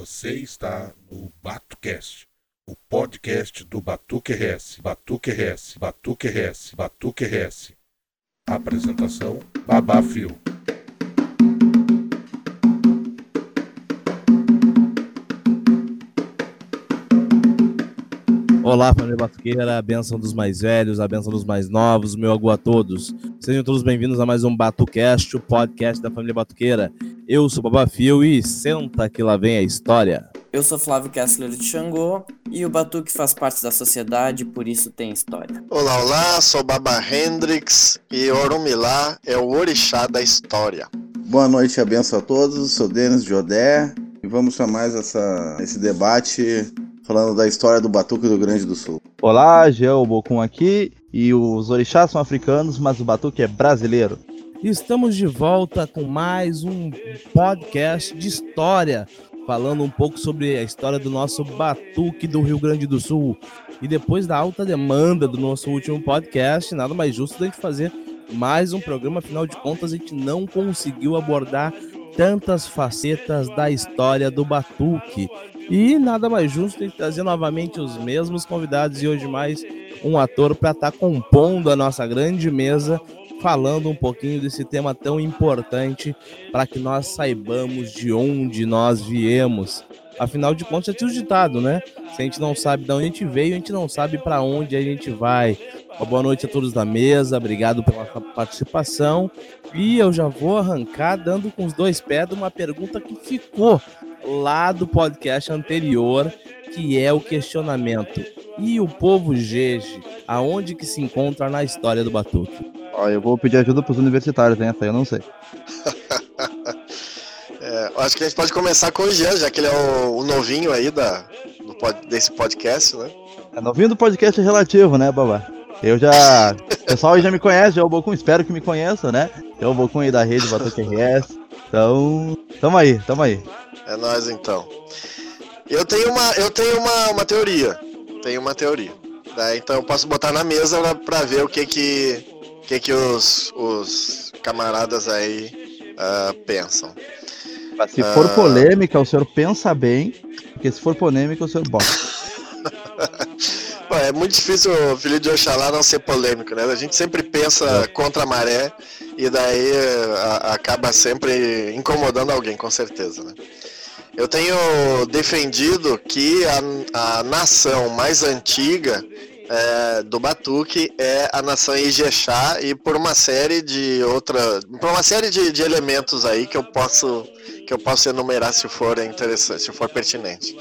Você está no BatuCast, o podcast do Batuque RS, Batuque RS, Batuque RS, Batuque RS. Apresentação: Babá Fio. Olá, família Batuqueira, a benção dos mais velhos, a benção dos mais novos, meu agu a todos. Sejam todos bem-vindos a mais um BatuCast, o podcast da família Batuqueira. Eu sou o Babafio e senta que lá vem a história. Eu sou Flávio Kessler de Xangô e o Batuque faz parte da sociedade, por isso tem história. Olá, olá, sou Baba Hendrix e Orumilá é o orixá da história. Boa noite e abençoe a todos, sou Denis Jodé e vamos para mais essa, esse debate falando da história do Batuque do Grande do Sul. Olá, Geo Bocum aqui e os orixás são africanos, mas o Batuque é brasileiro. Estamos de volta com mais um podcast de história, falando um pouco sobre a história do nosso Batuque do Rio Grande do Sul. E depois da alta demanda do nosso último podcast, nada mais justo da gente fazer mais um programa, afinal de contas a gente não conseguiu abordar tantas facetas da história do Batuque. E nada mais justo de trazer novamente os mesmos convidados e hoje mais um ator para estar tá compondo a nossa grande mesa, falando um pouquinho desse tema tão importante para que nós saibamos de onde nós viemos. Afinal de contas, é tudo ditado, né? Se a gente não sabe de onde a gente veio, a gente não sabe para onde a gente vai. Uma boa noite a todos da mesa, obrigado pela participação. E eu já vou arrancar dando com os dois pés de uma pergunta que ficou lá do podcast anterior, que é o questionamento. E o povo Jeje, aonde que se encontra na história do Batuque? Ó, eu vou pedir ajuda para os universitários, hein? Essa eu não sei. é, acho que a gente pode começar com o Jean, já que ele é o, o novinho aí da, do, desse podcast, né? É novinho do podcast relativo, né, Babá? Eu já. O pessoal já me conhece, já é o Bocum, espero que me conheça, né? É o Bocum aí da rede Batuque RS. Então, tamo aí, tamo aí. É nós então. Eu tenho uma, eu tenho uma, uma teoria. Tenho uma teoria. Né? Então eu posso botar na mesa para ver o que que, que, que os, os camaradas aí uh, pensam. Se for uh... polêmica, o senhor pensa bem, porque se for polêmica, o senhor bota. é muito difícil o filho de Oxalá não ser polêmico, né? A gente sempre pensa é. contra a maré e daí a, acaba sempre incomodando alguém, com certeza, né? Eu tenho defendido que a, a nação mais antiga é, do Batuque é a nação Ijexá e por uma série de outra, por uma série de, de, elementos aí que eu posso que eu posso enumerar se for interessante, se for pertinente.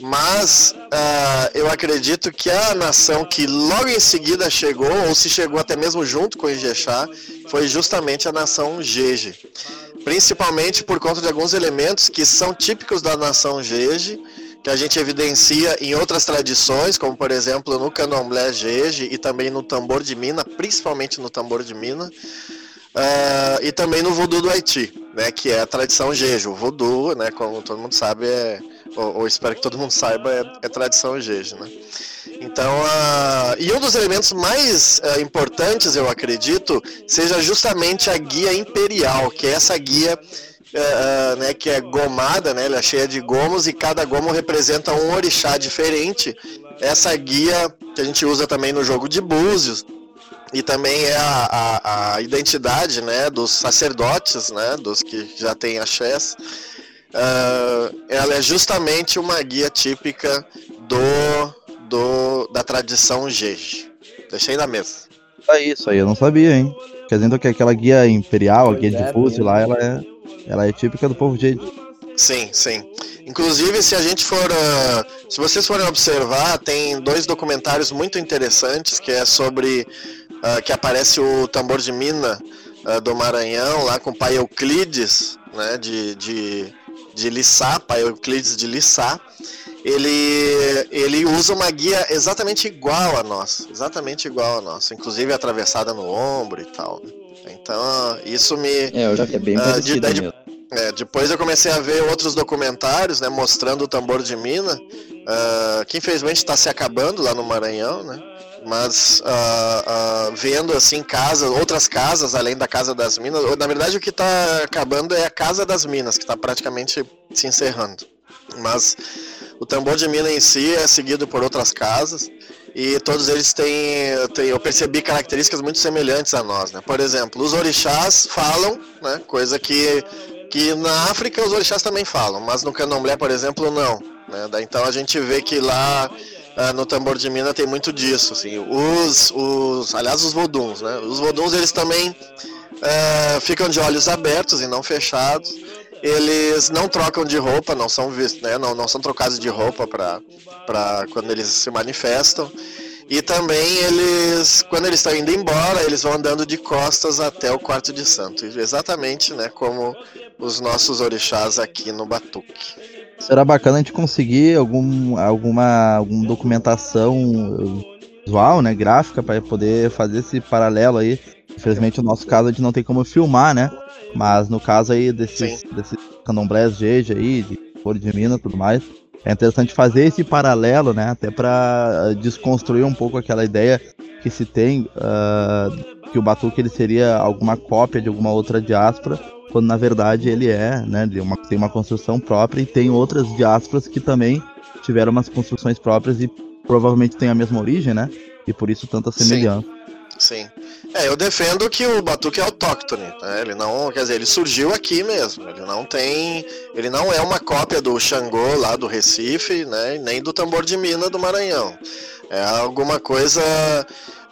Mas uh, eu acredito que a nação que logo em seguida chegou, ou se chegou até mesmo junto com Ijexá, foi justamente a nação Jeje principalmente por conta de alguns elementos que são típicos da nação Jeje, que a gente evidencia em outras tradições, como por exemplo no candomblé Jeje e também no tambor de mina, principalmente no tambor de mina, uh, e também no voodoo do Haiti, né, que é a tradição Jeje. O voodoo, né, como todo mundo sabe, é, ou, ou espero que todo mundo saiba, é, é tradição Jeje, né. Então, uh, e um dos elementos mais uh, importantes, eu acredito, seja justamente a guia imperial, que é essa guia uh, né, que é gomada, né, ela é cheia de gomos e cada gomo representa um orixá diferente. Essa guia que a gente usa também no jogo de búzios e também é a, a, a identidade né, dos sacerdotes, né, dos que já têm axés. Uh, ela é justamente uma guia típica do do, da tradição Jeje. Deixei na mesa. É isso aí, eu não sabia, hein? Quer dizer, então que aquela guia imperial, a guia de Fússi lá, ela é, ela é típica do povo Jeje. Sim, sim. Inclusive, se a gente for. Uh, se vocês forem observar, tem dois documentários muito interessantes que é sobre. Uh, que aparece o tambor de mina uh, do Maranhão, lá com o pai Euclides, né? De, de, de Lissá, pai Euclides de Lissá ele, ele usa uma guia exatamente igual a nossa, exatamente igual a nossa, inclusive atravessada no ombro e tal. Né? Então, isso me. É, eu já é bem uh, de, é, Depois eu comecei a ver outros documentários, né, mostrando o tambor de mina, uh, que infelizmente está se acabando lá no Maranhão, né? Mas uh, uh, vendo assim casas, outras casas além da casa das minas, na verdade o que está acabando é a casa das minas, que está praticamente se encerrando. Mas o tambor de mina em si é seguido por outras casas e todos eles têm, têm, eu percebi características muito semelhantes a nós, né? Por exemplo, os orixás falam, né? Coisa que, que na África os orixás também falam, mas no candomblé, por exemplo, não. Né? Então a gente vê que lá ah, no tambor de mina tem muito disso, assim. Os, os, aliás, os voduns, né? Os voduns eles também ah, ficam de olhos abertos e não fechados eles não trocam de roupa, não são vistos, né? Não, não são trocados de roupa para quando eles se manifestam. E também eles, quando eles estão indo embora, eles vão andando de costas até o quarto de santo, exatamente, né, como os nossos orixás aqui no Batuque. Será bacana a gente conseguir algum, alguma, alguma documentação visual, né, gráfica, para poder fazer esse paralelo aí. Infelizmente, no nosso caso, a gente não tem como filmar, né? Mas no caso aí desses, desses candomblés Jeje aí, de cor de mina e tudo mais, é interessante fazer esse paralelo, né? Até para ah, desconstruir um pouco aquela ideia que se tem uh, que o Batuque ele seria alguma cópia de alguma outra diáspora, quando na verdade ele é, né? Ele uma, tem uma construção própria e tem outras diásporas que também tiveram umas construções próprias e provavelmente têm a mesma origem, né? E por isso tanta semelhança. Sim. É, eu defendo que o batuque é autóctone, né? Ele não, quer dizer, ele surgiu aqui mesmo. Ele não tem, ele não é uma cópia do Xangô lá do Recife, né? Nem do tambor de mina do Maranhão. É alguma coisa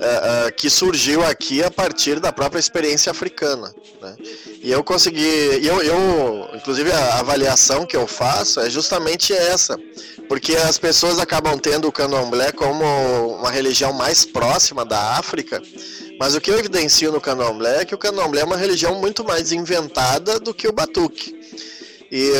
é, é, que surgiu aqui a partir da própria experiência africana. Né? E eu consegui, eu, eu, inclusive a avaliação que eu faço é justamente essa, porque as pessoas acabam tendo o candomblé como uma religião mais próxima da África, mas o que eu evidencio no candomblé é que o candomblé é uma religião muito mais inventada do que o batuque. E,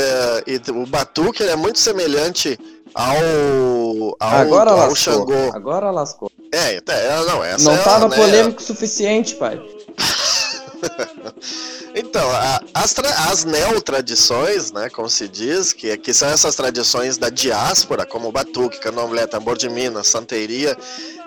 e o batuque é muito semelhante ao, ao, Agora ao lascou. Xangô. Agora lascou. É, é, não, essa Não é, tava né, polêmico o suficiente, pai. Então, a- as, tra- as neotradições, né, como se diz, que, que são essas tradições da diáspora, como o batuque, candomblé, tambor de minas, santeria,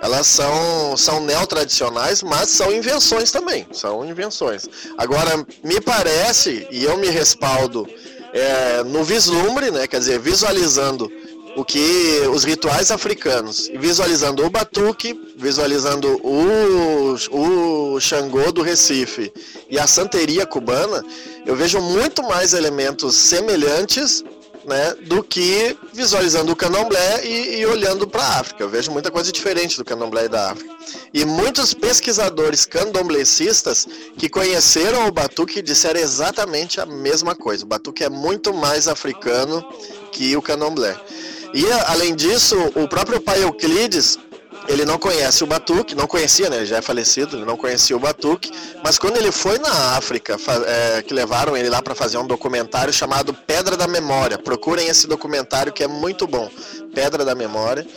elas são, são neotradicionais, mas são invenções também, são invenções. Agora, me parece, e eu me respaldo é, no vislumbre, né, quer dizer, visualizando o que os rituais africanos, visualizando o batuque, visualizando o, o Xangô do Recife e a santeria cubana, eu vejo muito mais elementos semelhantes né, do que visualizando o candomblé e, e olhando para a África. Eu vejo muita coisa diferente do candomblé e da África. E muitos pesquisadores candomblecistas que conheceram o batuque disseram exatamente a mesma coisa. O batuque é muito mais africano que o candomblé. E além disso, o próprio pai Euclides, ele não conhece o batuque, não conhecia, né? Ele já é falecido, ele não conhecia o batuque, mas quando ele foi na África, é, que levaram ele lá para fazer um documentário chamado Pedra da Memória. Procurem esse documentário que é muito bom, Pedra da Memória.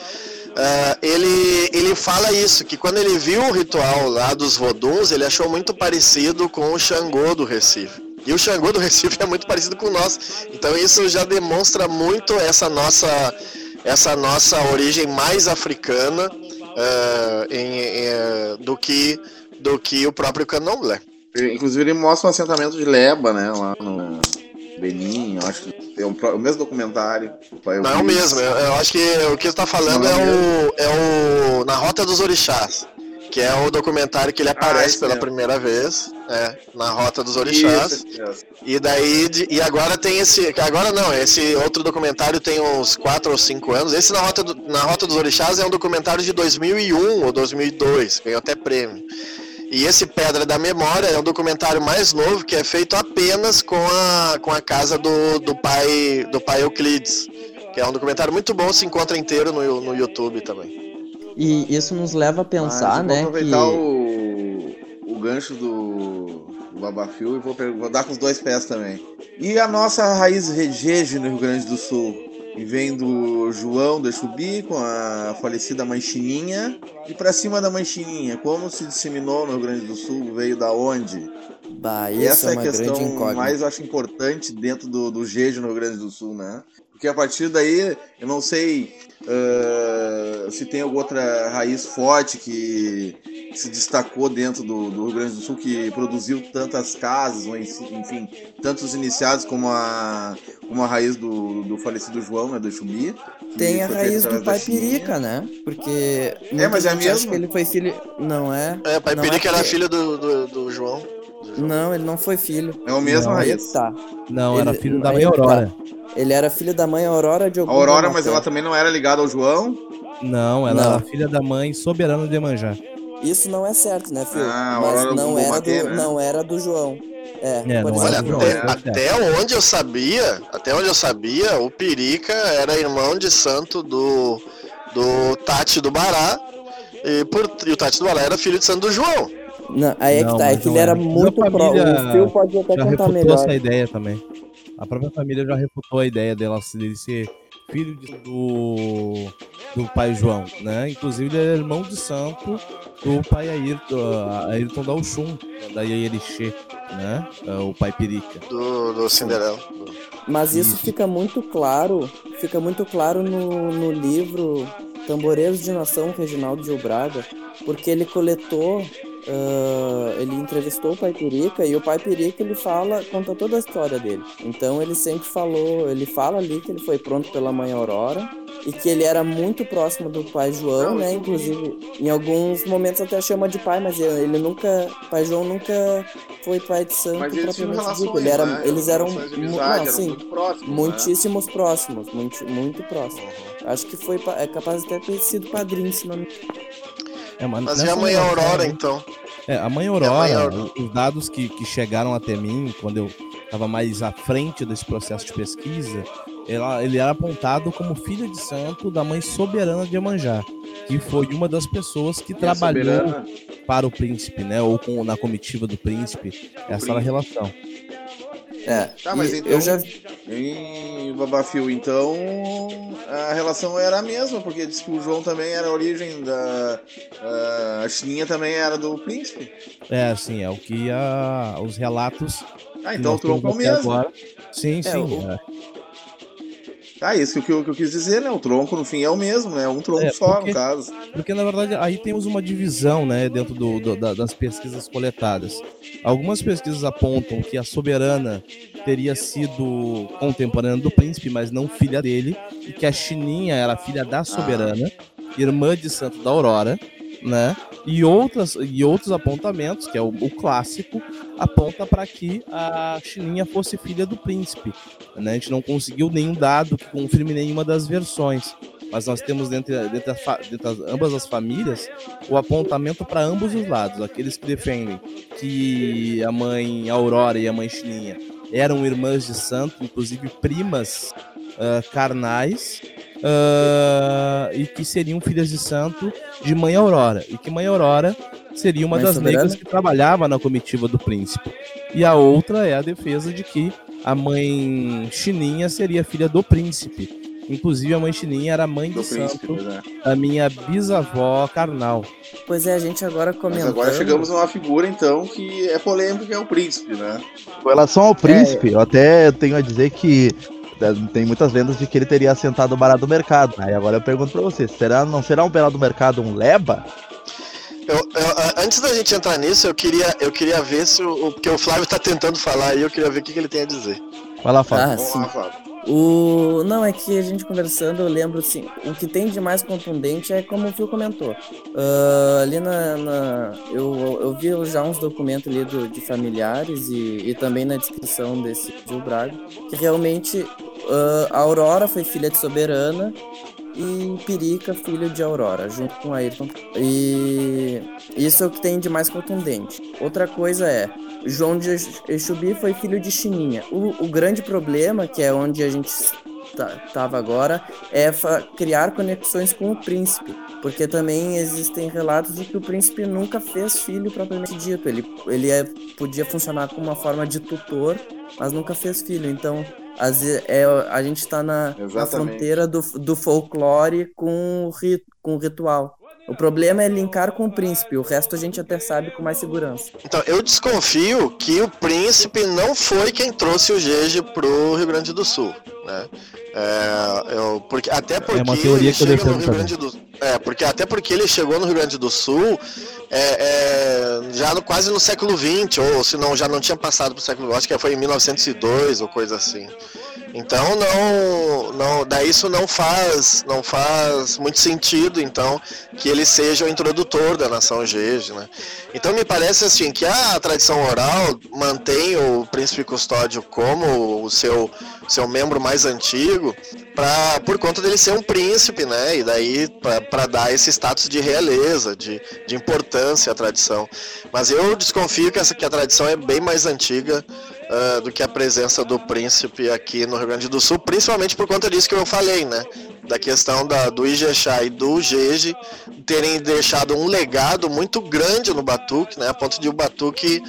É, ele, ele fala isso, que quando ele viu o ritual lá dos voduns, ele achou muito parecido com o Xangô do Recife. E o Xangô do Recife é muito parecido com o nosso. Então isso já demonstra muito essa nossa, essa nossa origem mais africana eh, em- em, eh, do, que, do que o próprio candomblé. Inclusive ele mostra um assentamento de Leba, né? Lá no Benin, acho que é o, pro- o mesmo documentário. Não é o mesmo, eu, eu acho que o que você está falando é é, o o, é o Na Rota dos Orixás, que é o documentário que ele aparece esse pela mesmo. primeira vez, é, na Rota dos Orixás. Isso. E daí, e agora tem esse, agora não, esse outro documentário tem uns 4 ou 5 anos. Esse na Rota, do- na Rota dos Orixás é um documentário de 2001 ou 2002, ganhou até prêmio. E esse Pedra da Memória é um documentário mais novo que é feito apenas com a, com a casa do, do pai do pai Euclides, que é um documentário muito bom, se encontra inteiro no, no YouTube também. E isso nos leva a pensar, Ah, né, Vou que... aproveitar o, o gancho do, do Babafio e vou, vou dar com os dois pés também. E a nossa raiz rejeje no Rio Grande do Sul? E vem do João de Chubi com a falecida Manchininha. E pra cima da Manchininha, como se disseminou no Rio Grande do Sul? Veio da onde? Bah, E isso essa é é a questão mais, acho, importante dentro do, do Jeje no Rio Grande do Sul, né? Porque a partir daí, eu não sei ah, se tem alguma outra raiz forte que que se destacou dentro do, do Rio Grande do Sul, que produziu tantas casas, ou enfim, tantos iniciados como a, como a raiz do, do falecido João, né, do Chubi. Tem a raiz do pai Pirica, né? Porque. É, mas é mesmo? que ele foi filho. Não é? É, pai não Pirica é era filho do, do, do João. Não, ele não foi filho. É o mesmo Não, Aí raiz. tá. Não, era Ele- filho da mãe tá. Aurora. Ele era filho da mãe Aurora de A Ogum Aurora, mas ela também não era ligada ao João. Não, ela Não. era filha da mãe soberana de Manjá. Isso não é certo, né, filho? Ah, mas Aurora não era, do, né? não era do João. É, É, Olha, era até, tá certo. até onde eu sabia, até onde eu sabia, o Pirica era irmão de santo do, do Tati do Bará. E, por, e o Tati do Bará era filho de santo do João. Não, aí é Não, que tá, é que ele era era. muito pro. família O Phil pode até Já contar refutou melhor. essa ideia também. A própria família já refutou a ideia dela dele ser filho de- do, do pai João, né? Inclusive ele é irmão de santo do pai Ayrton, Ayrton da Oxum, da Yayerixê, né? É O pai Perica. Do, do Cinderela. Mas isso, Isso. fica muito claro, fica muito claro no, no livro Tamboreiros de Nação, Reginaldo Gil Braga, porque ele coletou, ah, ele entrevistou o Pai Perica e o Pai Perica ele fala, conta toda a história dele. Então ele sempre falou, ele fala ali que ele foi pronto pela mãe Aurora e que ele era muito próximo do pai João, né? Inclusive, em alguns momentos até chama de pai, mas ele nunca, pai João nunca foi pai de santo Mas eles propriamente dito. Ele era, né? eles eram, amizade, não, eram sim, muito próximos, né? Muitíssimos próximos, muito, muito próximos. Uhum. Acho que foi é capaz de até ter sido padrinho, se não me É, mas Mas e a mãe Aurora, né? então? É, a mãe a Aurora, mãe Aurora? os dados que, que chegaram até mim, quando eu estava mais à frente desse processo de pesquisa, ela, ele era apontado como filho de santo da mãe soberana de Iemanjá, que foi uma das pessoas que E trabalhou soberana- para o príncipe, né? Ou com, na comitiva do príncipe. Essa era a relação. É, Tá, mas e então- eu já Em Babafio, então a relação era a mesma, porque diz que o João também era a origem da. A Chininha também era do príncipe. É, assim, é o que a, os relatos. Ah, então o tronco é o mesmo. Agora. Sim, sim. o- é. Ah, isso que eu, que eu quis dizer, né? O tronco no fim é o mesmo, né? Um tronco É, só, porque- no caso. Porque, na verdade, aí temos uma divisão, né, dentro do, do- da- das pesquisas coletadas. Algumas pesquisas apontam que a soberana teria sido contemporânea do príncipe, mas não filha dele, e que a Chininha era filha da soberana, irmã de Santo da Aurora, né? E, outras, e outros apontamentos, que é o, o clássico, aponta para que a Chininha fosse filha do príncipe. Né? A gente não conseguiu nenhum dado que confirme nenhuma das versões mas nós temos dentro, dentro, a ambas as famílias o apontamento para ambos os lados. Aqueles que defendem que a mãe Aurora e a mãe Chininha eram irmãs de santo, inclusive primas ah, carnais, ah, e que seriam filhas de santo de mãe Aurora. E que mãe Aurora seria uma Mãe das soberana? negras que trabalhava na comitiva do príncipe. E a outra é a defesa de que a mãe Chininha seria filha do príncipe. Inclusive, a mãe Chininha era mãe Do de príncipe, santo, pois é. a minha bisavó carnal. Pois é, a gente agora Mas comentando. agora chegamos a uma figura, então, que é polêmica, que é o príncipe, né? Com relação ao príncipe, eu até tenho a dizer que tem muitas lendas de que ele teria assentado o barato do mercado. Aí agora eu pergunto pra você, será, não será um barato do mercado um leba? Eu- eu- antes da gente entrar nisso, eu queria, eu queria ver se o. o- Porque o Flávio tá tentando falar aí, eu queria ver o que, que ele tem a dizer. Vai lá, Fábio. Ah, Vamos sim. lá, Fábio. O... Não, é que a gente conversando, eu lembro assim, o que tem de mais contundente é como o Phil comentou. Ah, ali na. na- Eu, eu vi já uns documentos ali do- de familiares e, e também na descrição desse Gil Braga, que realmente ah, a Aurora foi filha de Soberana e Perica, filho de Aurora, junto com Ayrton. E isso é o que tem de mais contundente. Outra coisa é, João de Exubi foi filho de Chininha. O, o grande problema, que é onde a gente tá- tava agora, é criar conexões com o príncipe. Porque também existem relatos de que o príncipe nunca fez filho propriamente dito. Ele, ele é, podia funcionar como uma forma de tutor, mas nunca fez filho. Então, ve- é, a gente está na, na fronteira do, do folclore com o, rit, com o ritual. O problema é linkar com o príncipe, o resto a gente até sabe com mais segurança. Então, eu desconfio que o príncipe não foi quem trouxe o Gege pro Rio Grande do Sul, né? É, eu, porque, até porque uma teoria ele que eu defendo do É, porque até porque ele chegou no Rio Grande do Sul é, é, já no, quase no século XX, ou se não, já não tinha passado para o século acho que foi em 1902 ou coisa assim. Então não, não, daí isso não faz, não faz muito sentido, então, que ele seja o introdutor da nação Jeje, né? Então me parece assim que a tradição oral mantém o príncipe custódio como o seu, seu membro mais antigo, pra, por conta dele ser um príncipe, né? E daí para dar esse status de realeza, de, de importância à tradição. Mas eu desconfio que essa que a tradição é bem mais antiga uh, do que a presença do príncipe aqui no Rio Grande do Sul, principalmente por conta disso que eu falei, né? Da questão da, do Ijexá e do Jeje terem deixado um legado muito grande no Batuque, né? A ponto de o Batuque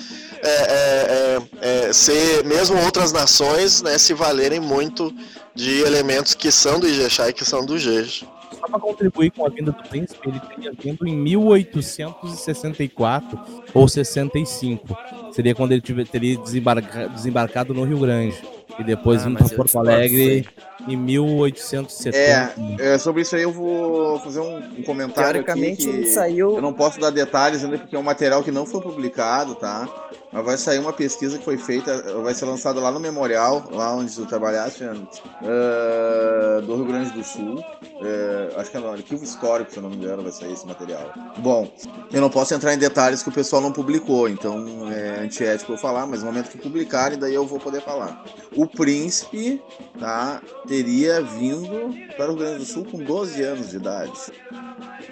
é, é, é, é, ser, mesmo outras nações, né, se valerem muito de elementos que são do Ijexá e que são do Jeje. Só para contribuir com a vinda do príncipe, ele teria vindo em 1864 ou 65 seria quando ele tiver, teria desembarca, desembarcado no Rio Grande. E depois ah, para Porto Alegre em 1870. É, é, sobre isso aí eu vou fazer um, um comentário. Teoricamente aqui ele saiu. Eu não posso dar detalhes ainda porque é um material que não foi publicado, tá? Mas vai sair uma pesquisa que foi feita, vai ser lançada lá no Memorial, lá onde tu trabalhaste uh, do Rio Grande do Sul. Uh, acho que é no arquivo histórico, se eu não me engano, vai sair esse material. Bom, eu não posso entrar em detalhes que o pessoal não publicou, então é antiético eu falar, mas no momento que publicarem, daí eu vou poder falar. O príncipe, tá, teria vindo para o Rio Grande do Sul com 12 anos de idade.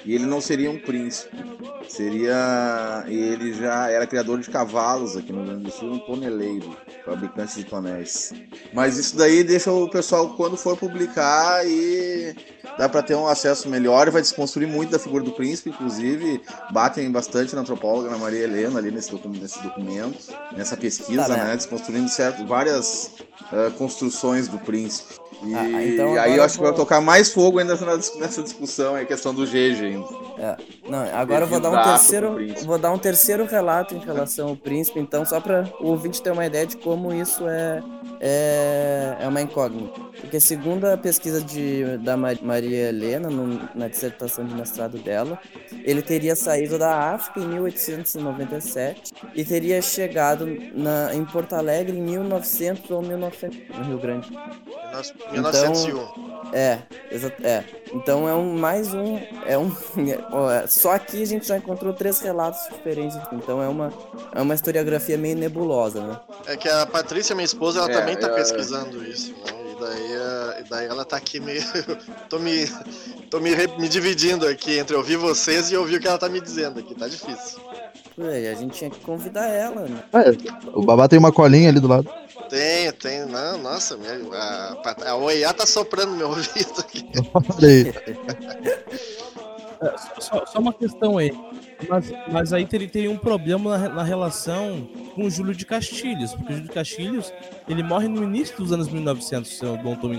E ele não seria um príncipe. Seria. Ele já era criador de cavalos aqui no Rio Grande do Sul, um toneleiro, fabricante de tonéis. Mas isso daí deixa o pessoal, quando for publicar, e dá para ter um acesso melhor e vai desconstruir muito da figura do príncipe, inclusive batem bastante na antropóloga, Maria Helena, ali nesse documento, nesse documento nessa pesquisa, tá, né? né? Desconstruindo certo, várias uh, construções do príncipe. E ah, então aí eu acho vou... que vai tocar mais fogo ainda nessa discussão, a questão do GG ainda. É. Não, agora eu vou dar um terceiro, vou dar um terceiro relato em relação ao príncipe, então só para o ouvinte ter uma ideia de como isso é é, é uma incógnita. Porque segundo a pesquisa de, da Maria Helena, no, na dissertação de mestrado dela, ele teria saído da África em 1897 e teria chegado na, em Porto Alegre em 1900 ou 1900, no Rio Grande. 1901. Então, é, é. Então é um mais um. É um. É, só aqui a gente já encontrou três relatos diferentes. Então é uma, é uma historiografia meio nebulosa, né? É que a Patrícia, minha esposa, ela é, também tá é... pesquisando isso, né? E daí, é, e daí ela tá aqui meio. tô me. tô me, me dividindo aqui entre ouvir vocês e ouvir o que ela tá me dizendo aqui. Tá difícil. Ué, a gente tinha que convidar ela, né? É, o babá tem uma colinha ali do lado. Tenho, tenho. Não, nossa, minha, a, a OEA tá soprando meu ouvido aqui. É, só, só, uma questão aí. Mas, mas aí teria, teria um problema na, na, relação com o Júlio de Castilhos, porque o Júlio de Castilhos ele morre no início dos anos 1900, se eu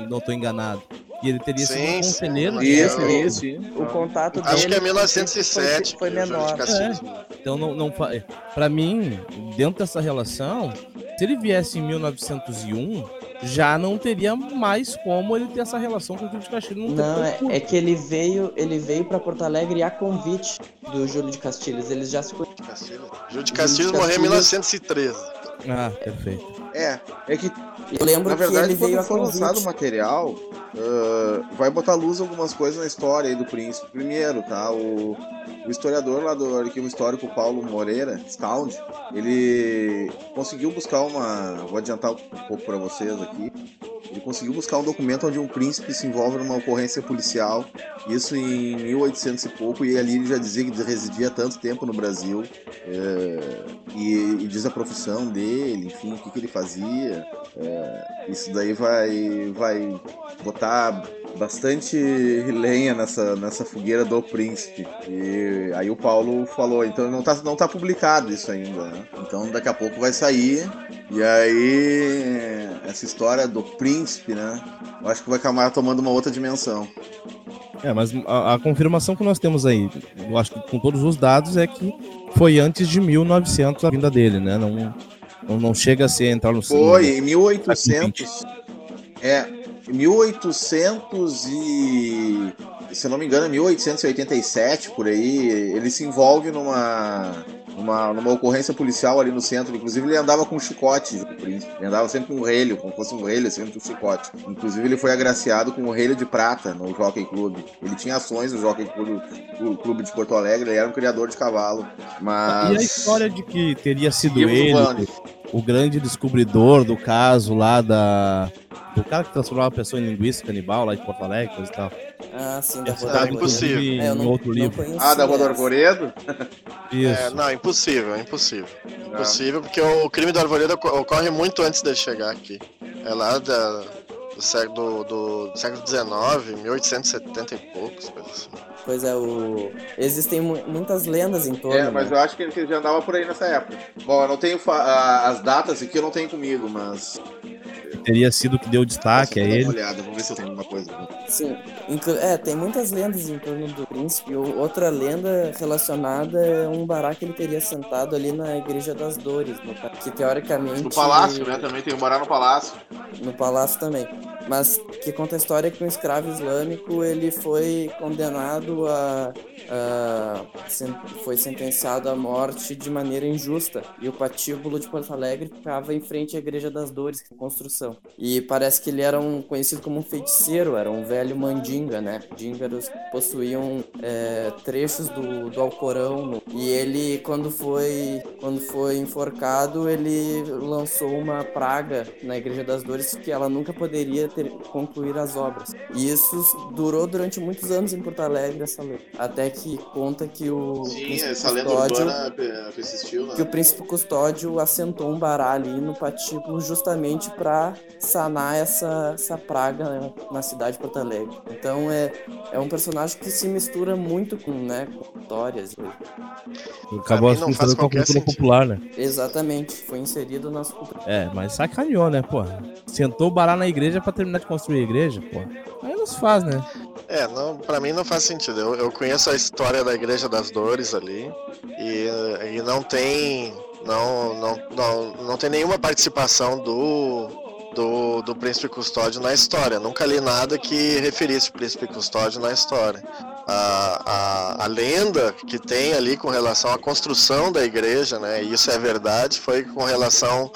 não tô enganado. E ele teria sim, sido um conselheiro. Isso, né? isso, O contato Acho dele. Acho que é 1907. Foi, foi menor. É. Então, não, não, para mim, dentro dessa relação, se ele viesse em 1901, já não teria mais como ele ter essa relação com o Júlio de Castilhos. Não, não é, é, que ele veio, ele veio para Porto Alegre a convite do Júlio de Castilhos. Eles já se conheciam. Júlio de Castilhos morreu em 1913. Ah, perfeito. É, é que eu lembro na verdade, que quando for lançado o material, uh, vai botar luz algumas coisas na história aí do príncipe. Primeiro, tá? O, o historiador lá do arquivo histórico, Paulo Moreira, Scound, ele conseguiu buscar uma. Vou adiantar um pouco para vocês aqui. Ele conseguiu buscar um documento onde um príncipe se envolve numa ocorrência policial, isso em 1800 e pouco, e ali ele já dizia que residia tanto tempo no Brasil, é, e, e, diz a profissão dele, enfim, o que, que ele fazia. É, isso daí vai, vai botar bastante lenha nessa, nessa fogueira do príncipe. E aí o Paulo falou, então não tá, não tá publicado isso ainda, né? Então daqui a pouco vai sair. E aí essa história do príncipe, né? Eu acho que vai acabar tomando uma outra dimensão. É, mas a, a, confirmação que nós temos aí, eu acho que com todos os dados, é que foi antes de 1900 a vinda dele, né? Não, não, não chega a ser entrar no Foi, em 1800. É, 1800 e se eu não me engano, 1887 por aí, ele se envolve numa numa, numa ocorrência policial ali no centro. Inclusive, ele andava com um chicote, o príncipe. Ele andava sempre com um relho, como fosse um relho, sempre assim, um chicote. Inclusive, ele foi agraciado com um relho de prata no Jockey Club. Ele tinha ações no Jockey Club, Clube de Porto Alegre, ele era um criador de cavalo. Mas... E a história de que teria sido ele o grande descobridor do caso lá da. Do cara que transformava a pessoa em linguista canibal lá de Porto Alegre, coisa e tal. Ah, sim, da Rua é, impossível. É, não, outro livro. Ah, da Rua do Arvoredo? Isso. É, não, impossível, é impossível. Impossível, porque o crime do Arvoredo ocorre muito antes de chegar aqui. É lá da, do, século, do, do século XIX, 1870 e poucos, coisas assim. Pois é, o... existem muitas lendas em torno. É, mas né? eu acho que ele já andava por aí nessa época. Bom, eu não tenho as datas aqui, eu não tenho comigo, mas teria sido o que deu destaque a ele. Uma olhada, vamos ver se eu tenho alguma coisa. Sim, é, tem muitas lendas em torno do príncipe. Outra lenda relacionada é um bará que ele teria sentado ali na Igreja das Dores, no, que teoricamente. No palácio, né? Também tem um bará no palácio. No palácio também. Mas que conta a história que um escravo islâmico ele foi condenado a, a foi sentenciado à morte de maneira injusta e o patíbulo de Porto Alegre ficava em frente à Igreja das Dores, em E parece que ele era um, conhecido como um feiticeiro, era um velho mandinga, né? Díngaros possuíam é, trechos do, do Alcorão e ele quando foi quando foi enforcado ele lançou uma praga na Igreja das Dores que ela nunca poderia ter, concluir as obras. E isso durou durante muitos anos em Porto Alegre, essa lenda. Até que conta que o. Sim, essa lenda urbana persistiu, né? Que o príncipe custódio assentou um baralho no patíbulo justamente para sanar essa, essa praga né, na cidade de Porto Alegre. Então é, é um personagem que se mistura muito com, né, com histórias. Acabou se misturando com a cultura sentido. popular, né? Exatamente, foi inserido na cultura. É, mas sacaneou, né, pô? Sentou o na igreja para terminar de construir a igreja, pô. Aí não se faz, né? É, não, pra mim não faz sentido. Eu, eu conheço a história da Igreja das Dores ali e, e não tem. Não, não, não, não tem nenhuma participação do, do, do Príncipe Custódio na história. Nunca li nada que referisse o Príncipe Custódio na história. A, a, a, lenda que tem ali com relação à construção da igreja, né, e isso é verdade, foi com relação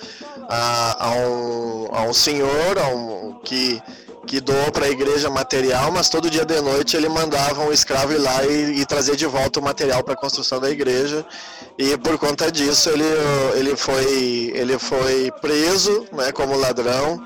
a, a, um, a um senhor a um, que que doou para a igreja material, mas todo dia de noite ele mandava um escravo ir lá e, e trazer de volta o material para a construção da igreja. E por conta disso ele, ele, foi, ele foi preso né, como ladrão.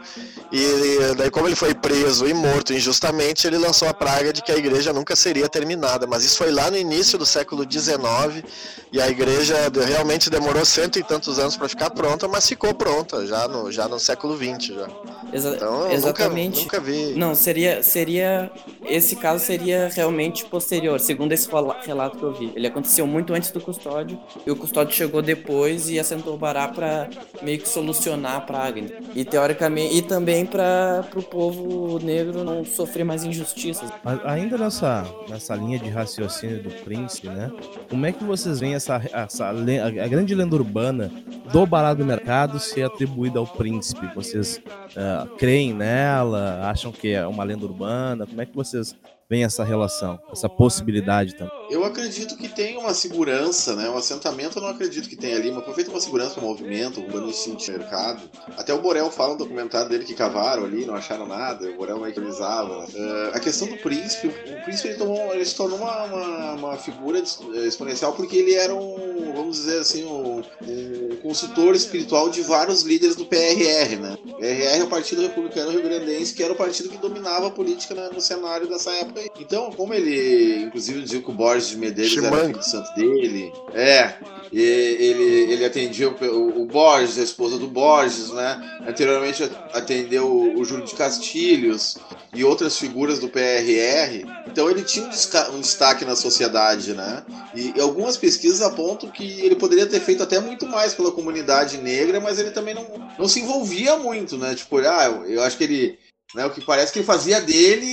E daí, como ele foi preso e morto injustamente, ele lançou a praga de que a igreja nunca seria terminada. Mas isso foi lá no início do século XIX e a igreja realmente demorou cento e tantos anos para ficar pronta, mas ficou pronta já no, já no século XX. Já. Exa então, exatamente. Nunca, nunca vi. Não, seria, seria. Esse caso seria realmente posterior, segundo esse relato que eu vi. Ele aconteceu muito antes do custódio, e o custódio chegou depois e assentou o Bará para meio que solucionar a praga. E teoricamente. E também para o povo negro não sofrer mais injustiças. Ainda nessa, nessa linha de raciocínio do príncipe, né? Como é que vocês veem essa, essa a grande lenda urbana do Bará do Mercado ser atribuída ao príncipe? Vocês uh, creem nela? Acham que é uma lenda urbana? Como é que vocês vem essa relação, essa possibilidade também? Eu acredito que tem uma segurança, né? Um assentamento eu não acredito que tenha ali, mas feita uma segurança para o movimento, um de mercado. Até o Borel fala no documentário dele que cavaram ali, não acharam nada, o Borel mecanizava. Uh, eh, a questão do príncipe, o príncipe ele, tomou, ele se tornou uma, uma, uma, figura eh, exponencial porque ele era um, vamos dizer assim, um, um consultor espiritual de vários líderes do PRR, né? PRR é o Partido Republicano Rio Grandense, que era o partido que dominava a política né, no cenário dessa época então, como ele, inclusive, dizia que o Borges de Medeiros Chimango. era filho santo dele, é, ele, ele atendia o, o, Borges, a esposa do Borges, né? Anteriormente atendeu o, o Júlio de Castilhos e outras figuras do PRR. Então ele tinha um, destaque na sociedade, né? E, e algumas pesquisas apontam que ele poderia ter feito até muito mais pela comunidade negra, mas ele também não, não se envolvia muito, né? Tipo, ah, eu, eu acho que ele né, o que parece que ele fazia dele,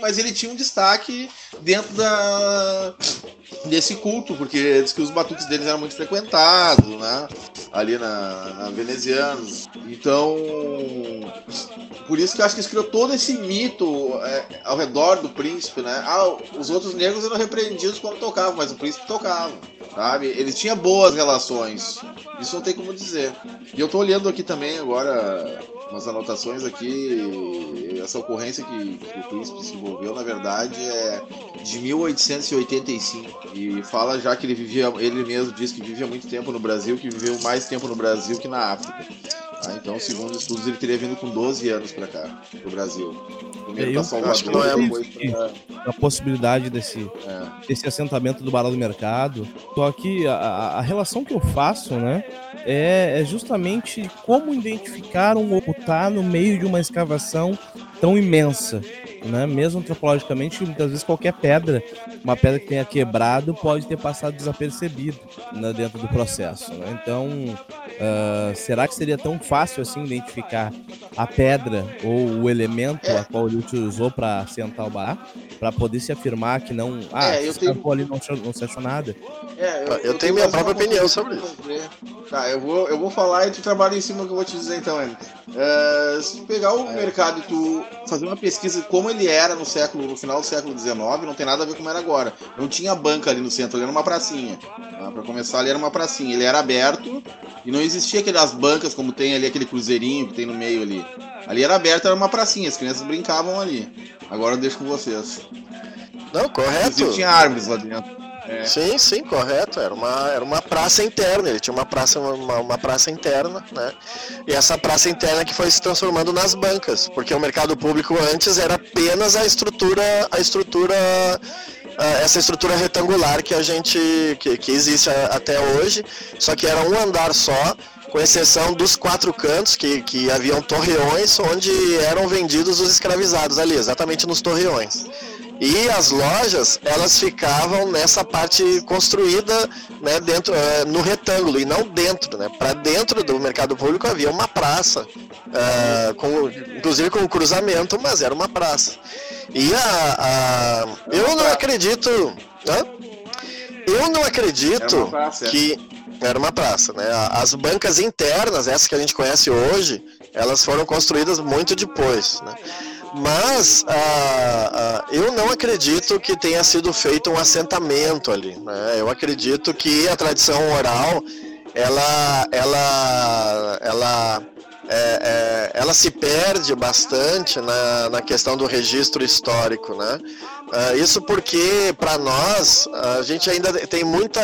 mas ele tinha um destaque dentro da, desse culto, porque diz que os batuques deles eram muito frequentados, né? Ali na, na Venezianos. Então, por isso que eu acho que criou todo esse mito é, ao redor do príncipe, né? Ah, os outros negros eram repreendidos quando tocavam, mas o príncipe tocava, sabe? Ele tinha boas relações. Isso não tem como dizer. E eu tô olhando aqui também agora umas anotações aqui. Essa ocorrência que, que o príncipe se envolveu, na verdade, é de 1885 e fala já que ele vivia, ele mesmo diz que vivia muito tempo no Brasil, que viveu mais tempo no Brasil que na África. Ah, então, segundo estudos, ele teria vindo com 12 anos para cá, pro Brasil. Primeiro para Salvador, depois pra... a possibilidade desse, é. desse assentamento do Barão do Mercado. Só que a, a relação que eu faço, né, é, é justamente como identificar um ocultar no meio de uma escavação tão imensa né? Mesmo antropologicamente, muitas vezes qualquer pedra, uma pedra que tenha quebrado, pode ter passado desapercebido né, dentro do processo. Né? Então, uh, será que seria tão fácil assim identificar a pedra ou o elemento a qual ele utilizou para assentar o bará? Para poder se afirmar que não. Ah, é, eu tenho... ali não, não se achou nada. É, eu, eu, eu tenho minha própria opinião sobre isso. Tá, eu vou, eu vou falar e tu trabalha em cima do que eu vou te dizer então, Ana. Uh, se tu pegar o é. mercado e tu fazer uma pesquisa como ele era no século, no final do século XIX, não tem nada a ver com como era agora. Não tinha banca ali no centro, ali era uma pracinha. Tá? Para começar, ali era uma pracinha. Ele era aberto e não existia aquelas bancas como tem ali aquele cruzeirinho que tem no meio ali. Ali era aberto, era uma pracinha, as crianças brincavam ali. Agora eu deixo com vocês. Não, correto. Inclusive tinha árvores lá dentro. É. Sim, sim, correto. Era uma, era uma praça interna, ele tinha uma praça, uma, uma, praça interna, né? E essa praça interna que foi se transformando nas bancas, porque o mercado público antes era apenas a estrutura, a estrutura, essa estrutura retangular que a gente, que, que existe até hoje, só que era um andar só, com exceção dos quatro cantos, que, que haviam torreões onde eram vendidos os escravizados ali, exatamente nos torreões. E as lojas, elas ficavam nessa parte construída né, dentro, é, no retângulo e não dentro. Né? Para dentro do mercado público havia uma praça, é, com, inclusive com cruzamento, mas era uma praça. E a, a eu não acredito. Hã? Eu não acredito praça, é. que era uma praça, né? As bancas internas, essas que a gente conhece hoje, elas foram construídas muito depois, né? Mas ah, ah, eu não acredito que tenha sido feito um assentamento ali. Né? Eu acredito que a tradição oral ela, ela, ela, é, é, ela se perde bastante na, na questão do registro histórico, né? Uh, isso porque para nós a gente ainda tem muita,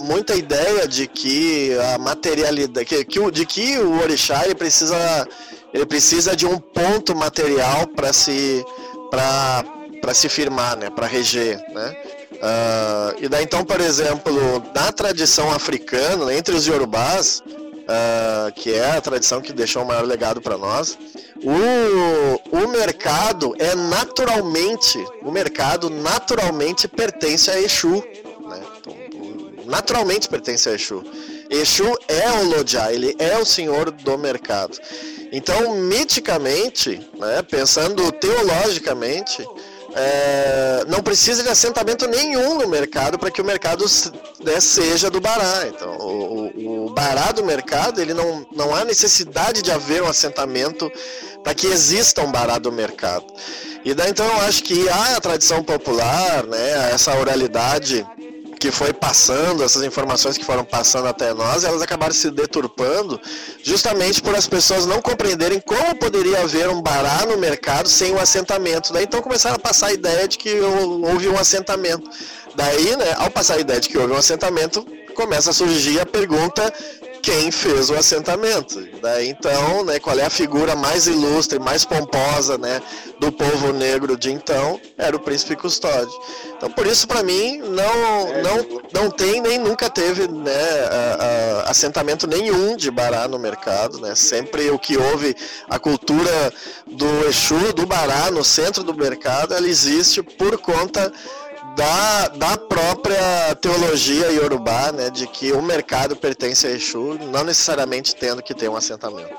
muita ideia de que a materialidade, que, que, de que o orixá ele precisa ele precisa de um ponto material para se para se firmar, né, para reger, né? Uh, e daí então, por exemplo, na tradição africana, entre os yorubás, uh, que é a tradição que deixou o maior legado para nós, o, o mercado é naturalmente, o mercado naturalmente pertence a Exu, né? Então, naturalmente pertence a Exu. Exu é o Lodja, ele é o senhor do mercado. Então, miticamente, né, pensando teologicamente, é, não precisa de assentamento nenhum no mercado para que o mercado né, seja do Bará. Então, o, o Bará do mercado, ele não, não há necessidade de haver um assentamento para que exista um Bará do mercado. E daí, então, eu acho que há a tradição popular, né, essa oralidade que foi passando, essas informações que foram passando até nós, elas acabaram se deturpando justamente por as pessoas não compreenderem como poderia haver um bará no mercado sem um assentamento. Daí então começaram a passar a ideia de que houve um assentamento. Daí, né, ao passar a ideia de que houve um assentamento, começa a surgir a pergunta quem fez o assentamento. Daí então, né, qual é a figura mais ilustre, mais pomposa, né, do povo negro de então? Era o príncipe custódio. Então, por isso, para mim, não, não, não tem nem nunca teve, né, a, a, assentamento nenhum de bará no mercado, né? Sempre o que houve, a cultura do Exu, do bará no centro do mercado, ela existe por conta da, da própria teologia iorubá, né, de que o mercado pertence a Exu, não necessariamente tendo que ter um assentamento.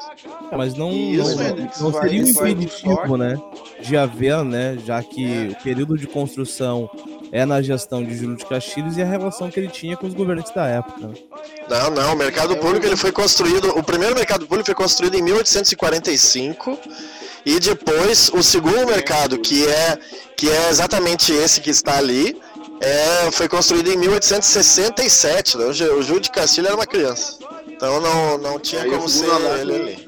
É, mas não, Isso, não, não, seria um impeditivo, né, de haver, né, já que é. o período de construção é na gestão de Júlio de Castilhos e a relação que ele tinha com os governantes da época. Não, não, o mercado público ele foi construído, o primeiro mercado público foi construído em 1845 e depois o segundo mercado, que é que é exatamente esse que está ali, é, foi construído em 1867. Né? O Júlio de Castilho era uma criança. Então não, não tinha Aí como ser ele ali.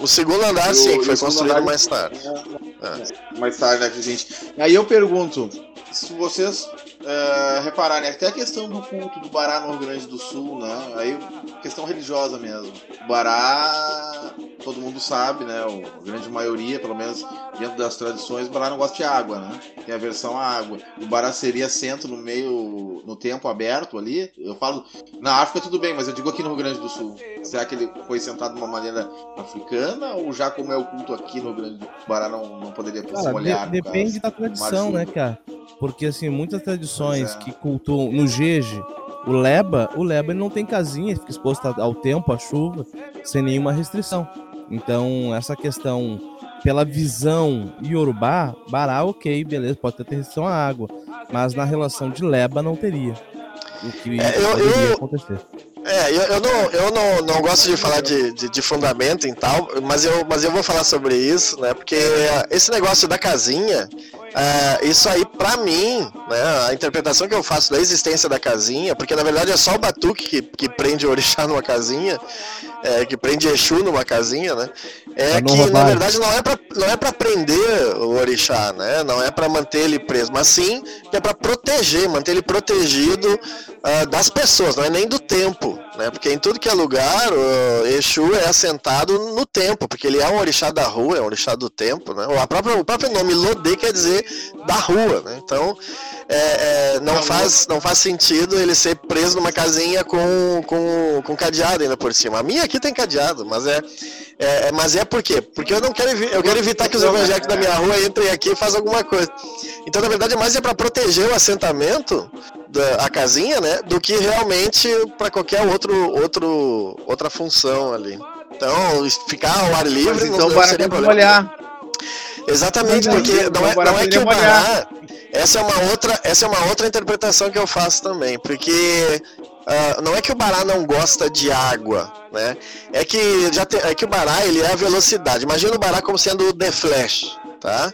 O segundo andar, o- sim, que foi construído andar- mais tarde. mais tarde, né, gente? Aí eu pergunto, se vocês eh, repararem, até a questão do culto do Bará no Rio Grande do Sul, né? Aí, questão religiosa mesmo. O Bará, todo mundo sabe, né? O- A grande maioria, pelo menos dentro das tradições, o Bará não gosta de água, né? Tem a versão à água. O Bará seria assento no meio, no tempo aberto ali. Eu falo, na África tudo bem, mas eu digo aqui no Rio Grande do Sul. Será que ele foi sentado de uma maneira africana ou já como é o culto aqui no Rio Grande do Sul, o Bará não, não poderia se Cara, molhar? de- no depende caso? da tradição, né, cara? Porque, assim, muitas tradições Pois é. que cultuam no Jeje, o Leba, o Leba ele não tem casinha, ele fica exposto ao tempo, à chuva, sem nenhuma restrição. Então, essa questão, pela visão iorubá, Bará, ok, beleza, pode ter restrição à água, mas na relação de Leba não teria. O que É, eu- poderia eu- acontecer. É, eu, eu, não, eu não, não gosto de falar de, de, de fundamento e tal, mas eu, mas eu vou falar sobre isso, né? Porque esse negócio da casinha, é, isso aí, pra mim, né? A interpretação que eu faço da existência da casinha, porque na verdade é só o batuque que, que prende o orixá numa casinha, é, que prende Exu numa casinha, né? É que na verdade não é pra, não é pra prender o orixá, né? Não é pra manter ele preso, mas sim que é pra proteger, manter ele protegido ah, das pessoas, não é nem do tempo, né? Porque em tudo que é lugar, o Exu é assentado no tempo, porque ele é um orixá da rua, é um orixá do tempo, né? A própria, o próprio nome Lodê quer dizer da rua, né? Então é, é, não, faz, não faz sentido ele ser preso numa casinha com, com, com cadeado ainda por cima. A minha aqui tem cadeado, mas é, é, é- mas é por quê? Porque eu não quero, eu quero evitar que os evangélicos da minha rua entrem aqui e façam alguma coisa. Então, na verdade, é mais é para proteger o assentamento, da, a casinha, né, do que realmente para qualquer outro, outro, outra função ali. Então, ficar ao ar livre Mas não, então não Bará seria problema. molhar. Exatamente, aí, porque então não é, o Bará não é que o Bará. Essa é uma outra, essa é uma outra interpretação que eu faço também, porque ah, não é que o Bará não gosta de água, né? É que já é que o Bará ele é a velocidade. Imagina o Bará como sendo o The Flash, tá?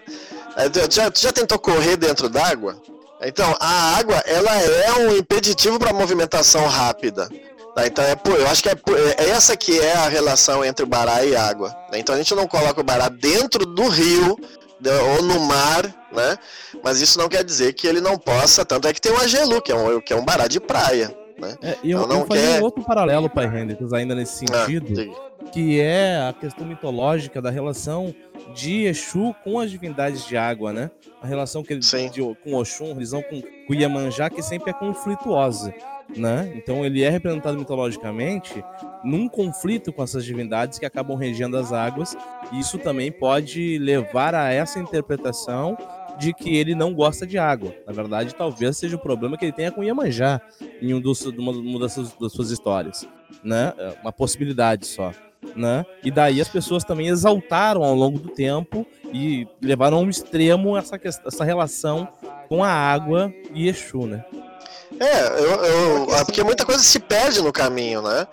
É, Já, já tentou correr dentro d'água? Então, a água ela é um impeditivo para movimentação rápida. Tá, então é eu acho que é, é essa que é a relação entre o bará e água. né? Então a gente não coloca o bará dentro do rio de- ou no mar, né? Mas isso não quer dizer que ele não possa. Tanto é que tem o agelu, que é um, que é um bará de praia. Né? É, e eu, não eu faria quer- um outro paralelo, Pai Hendrix, ainda nesse Ah, sentido. diga. que é a questão mitológica da relação de Exu com as divindades de água, né? A relação que ele Sim. de, com Oxum, a relação com, com Iemanjá, que sempre é conflituosa, né? Então ele é representado mitologicamente num conflito com essas divindades que acabam regendo as águas, e isso também pode levar a essa interpretação de que ele não gosta de água. Na verdade, talvez seja o problema que ele tenha com Iemanjá em um dos, uma, das, suas, das suas histórias, né? É Uma possibilidade só né? E daí as pessoas também exaltaram ao longo do tempo e levaram ao extremo essa, essa relação com a água e Exu, né? É, eu, eu- ah, porque muita coisa se perde no caminho, né?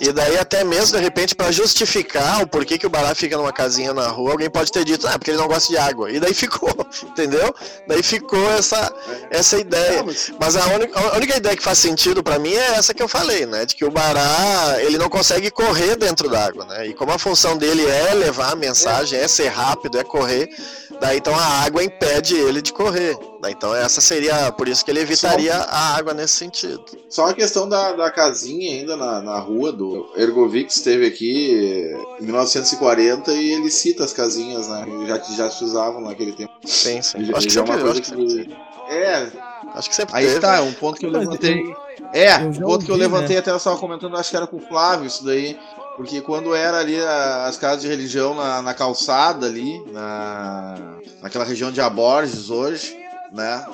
E daí até mesmo, de repente, para justificar o porquê que o Bará fica numa casinha na rua, alguém pode ter dito, ah, porque ele não gosta de água. E daí ficou, entendeu? Daí ficou essa, essa ideia. Mas a única, a única ideia que faz sentido para mim é essa que eu falei, né? De que o Bará, ele não consegue correr dentro d'água, né? E como a função dele é levar a mensagem, é ser rápido, é correr, daí então a água impede ele de correr. Daí, então essa seria, por isso que ele evitaria a água nesse sentido. Só a questão da, da casinha ainda na, na rua do Ergovic esteve aqui em 1940 e ele cita as casinhas, né? Já que já se usavam naquele tempo. Sim, sim. Já- Acho que já é sempre, uma acho coisa que que. É, Acho que sempre aí teve. tá, é um ponto que eu levantei. É, um ponto que eu ouvi, levantei né? até eu estava comentando, acho que era com o Flávio isso daí. Porque quando era ali a- as casas de religião na, na calçada ali, na, naquela região de Aborges hoje, né?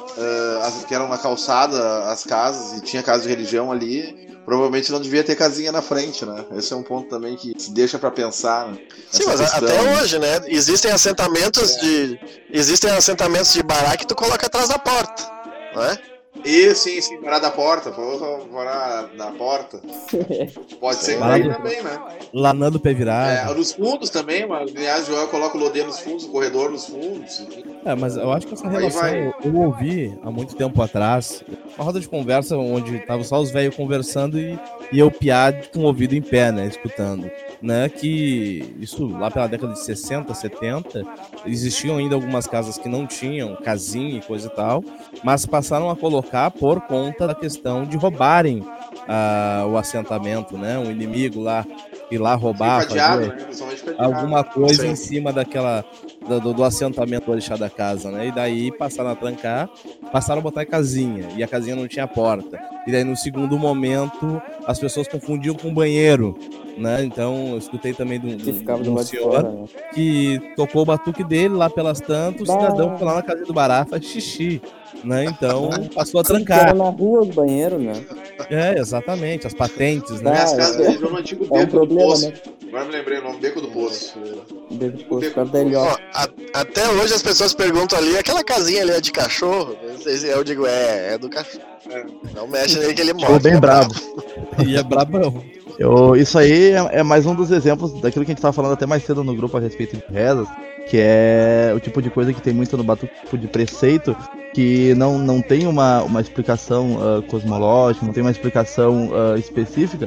as- que eram na calçada as casas e tinha casa de religião ali, provavelmente não devia ter casinha na frente, né? Esse é um ponto também que se deixa pra pensar, né? Sim, mas questão, até hoje, né? Existem assentamentos de. Existem assentamentos de bará que tu coloca atrás da porta. não é? E sim, sim, varar da porta. Falou varar da porta. Pode ser que Varar daí do- também, né? Lanando pé É, virado. nos fundos também, mas aliás, Joel coloca o Lodê nos fundos, o corredor nos fundos. É, mas eu acho que essa Aí relação vai. eu, eu ouvi há muito tempo atrás, uma roda de conversa onde tava só os velhos conversando e, e eu piar com o ouvido em pé, né, escutando. Né, que isso lá pela década de 60, 70, existiam ainda algumas casas que não tinham casinha e coisa e tal, mas passaram a colocar por conta da questão de roubarem ah, o assentamento, né, um inimigo lá ir lá roubar, fazer né? Cadeado. alguma coisa Sim. em cima daquela do, do- assentamento do orixá da casa, né? E daí passaram a trancar, passaram a botar em casinha e a casinha não tinha porta. E daí no segundo momento as pessoas confundiam com banheiro, né? Então eu escutei também de um, Que de ficava um senhor fora, né? que tocou o batuque dele lá pelas tantas, o Bah. cidadão foi lá na casa do Bará faz xixi, né? Então passou a trancar. Era na rua do banheiro, né? É, exatamente, as patentes, né? Ah, casas é. região no antigo É um problema, Poço. né? Agora me lembrei o nome, Beco do Poço. Depois, por Beco causa da Ó, a- até hoje as pessoas perguntam ali, aquela casinha ali é de cachorro? Eu digo, é, é do cachorro. É. Não mexe nele que ele morre. Ficou bem é bravo. E é brabão. Eu, isso aí é, é mais um dos exemplos daquilo que a gente tava falando até mais cedo no grupo a respeito de rezas, que é o tipo de coisa que tem muito no batuque, tipo de preceito, que não, não tem uma, uma explicação ah, cosmológica, não tem uma explicação ah, específica,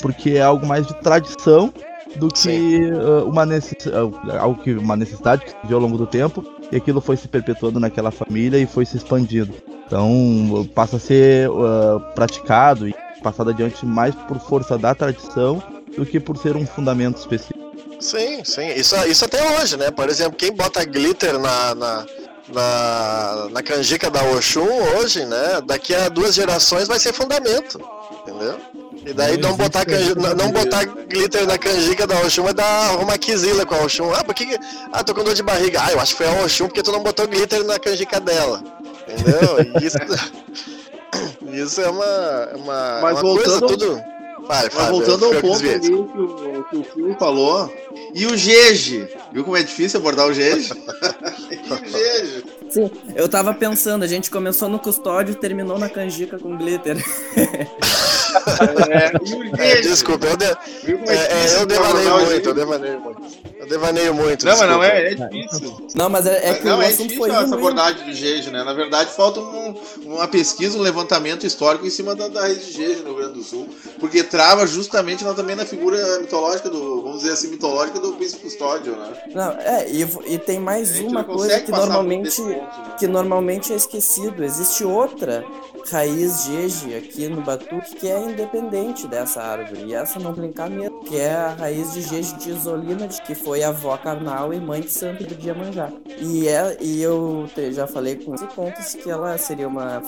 porque é algo mais de tradição do que ah, uma, necess, ah, algo que, uma necessidade que surgiu ao longo do tempo, e aquilo foi se perpetuando naquela família e foi se expandindo. Então passa a ser ah, praticado e passado adiante mais por força da tradição do que por ser um fundamento específico. Sim, sim. Isso, isso até hoje, né? Por exemplo, quem bota glitter na, na, na, na canjica da Oxum hoje, né? Daqui a duas gerações vai ser fundamento. Entendeu? E daí Não não, botar, existe canji- não, não botar glitter na canjica da Oxum vai dar uma quisila com a Oxum. Ah, por que. Ah, tô com dor de barriga. Ah, eu acho que foi a Oxum porque tu não botou glitter na canjica dela. Entendeu? Isso, isso é uma, é uma, Mas é uma coisa voltando- tudo. Vai, Mas Fábio, voltando eu- ao ponto que o, que o Fio falou. E o Gege? Viu como é difícil abordar o Gege? e o Gege? Sim, eu tava pensando, a gente começou no custódio e terminou na canjica com glitter. É, É, desculpa, eu, de- é, é é, eu de devaneio muito, eu Gege? devaneio muito. Eu devaneio muito. Não, mas não é, é difícil. Não, mas é, é que não, o é difícil foi essa abordagem do Gege, né? Na verdade, falta um- uma pesquisa, um levantamento histórico em cima da, da raiz de Gege no Rio Grande do Sul, porque trava justamente também na figura mitológica do, vamos dizer assim, mitológica do príncipe custódio, né? Não, é, e, e tem mais uma coisa que normalmente, ponto, né? que normalmente é esquecido. Existe outra raiz jeje aqui no Batuque que é independente dessa árvore. E essa não brincar mesmo, que é a raiz de jeje de Isolina, de que foi avó carnal e mãe de santo do Diamanjá. E, é, e eu te- já falei com esse contas que ela seria uma...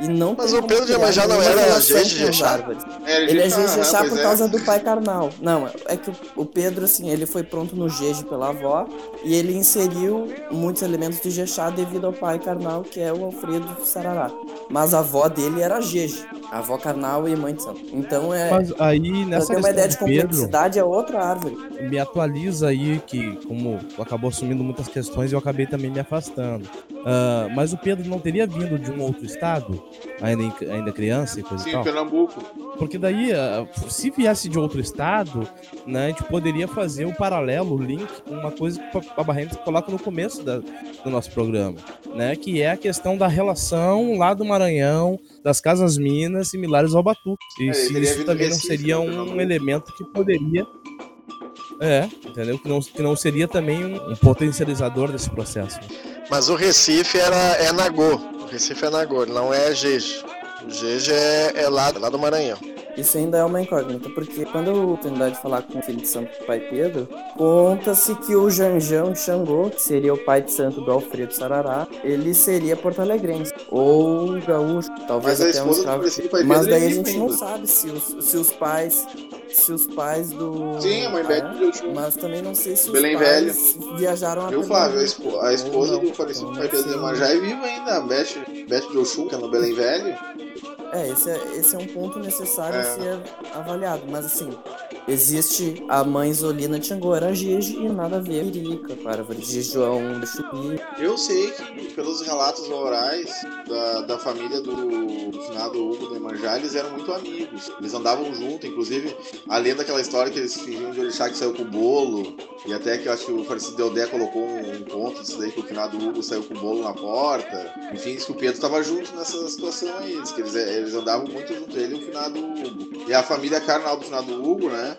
E não Mas o Pedro Iemanjá não era jeje de árvores. É, Ele é já- Jejexá pois por é. causa do pai carnal. Não, é que o- Pedro, assim, ele foi pronto no Jeje pela avó e ele inseriu muitos elementos de Jexá devido ao pai carnal, que é o Alfredo Sarará. Mas a avó dele era Jeje, avó carnal e mãe Então é. Mas aí nessa uma ideia de do Pedro, complexidade, é outra árvore. me atualiza aí que, como tu acabou assumindo muitas questões, eu acabei também me afastando. Ah, mas o Pedro não teria vindo de um outro estado, ainda, em- ainda criança e coisa Sim, e tal? Pernambuco. Porque daí, ah, se viesse de outro estado, né, a gente poderia fazer o paralelo, o link com uma coisa que a Barreira coloca no começo da- do nosso programa, né, que é a questão da relação lá do Maranhão, das casas minas similares ao Batuque. E É, se teria isso também não seria né, um elemento que poderia é, entendeu? Que não, que não seria também um, um potencializador desse processo. Mas o Recife era, é Nagô. O Recife é Nagô, não é Jeje. O Jeje é, é lá, lá do Maranhão. Isso ainda é uma incógnita, porque quando eu tive a oportunidade de falar com o filho de santo pai Pedro, conta-se que o Janjão Xangô, que seria o pai de santo do Alfredo Sarará, ele seria porto-alegrense. Ou gaúcho, talvez Mas até um escravo. Mas daí a é gente não sabe se os, se os pais. Se os pais do. Sim, a mãe Beth de. Mas também não sei se os Belém pais viajaram a Viu, Flávio? A, espo- a esposa não. do falecido pai Pedro de sim. Iemanjá é viva ainda, a Beth, Beth de Oxum, que é no Belém Velho. É, esse é, esse é um ponto necessário É. a ser avaliado, mas assim, existe a mãe Zolina Tchangô, era Gigi e nada a ver Irica, com a árvore de João Chupi. Eu sei que pelos relatos orais da, da família do, do finado Hugo de Iemanjá, eles eram muito amigos. Eles andavam junto, inclusive, além daquela história que eles fingiam de orixá que saiu com o bolo, e até que eu acho que o falecido Deodé colocou um, um conto disso daí, que o finado Hugo saiu com o bolo na porta. Enfim, diz que o Pedro estava junto nessa situação aí, que eles, eles andavam muito junto, ele e o finado Hugo. E a família carnal do finado Hugo, né,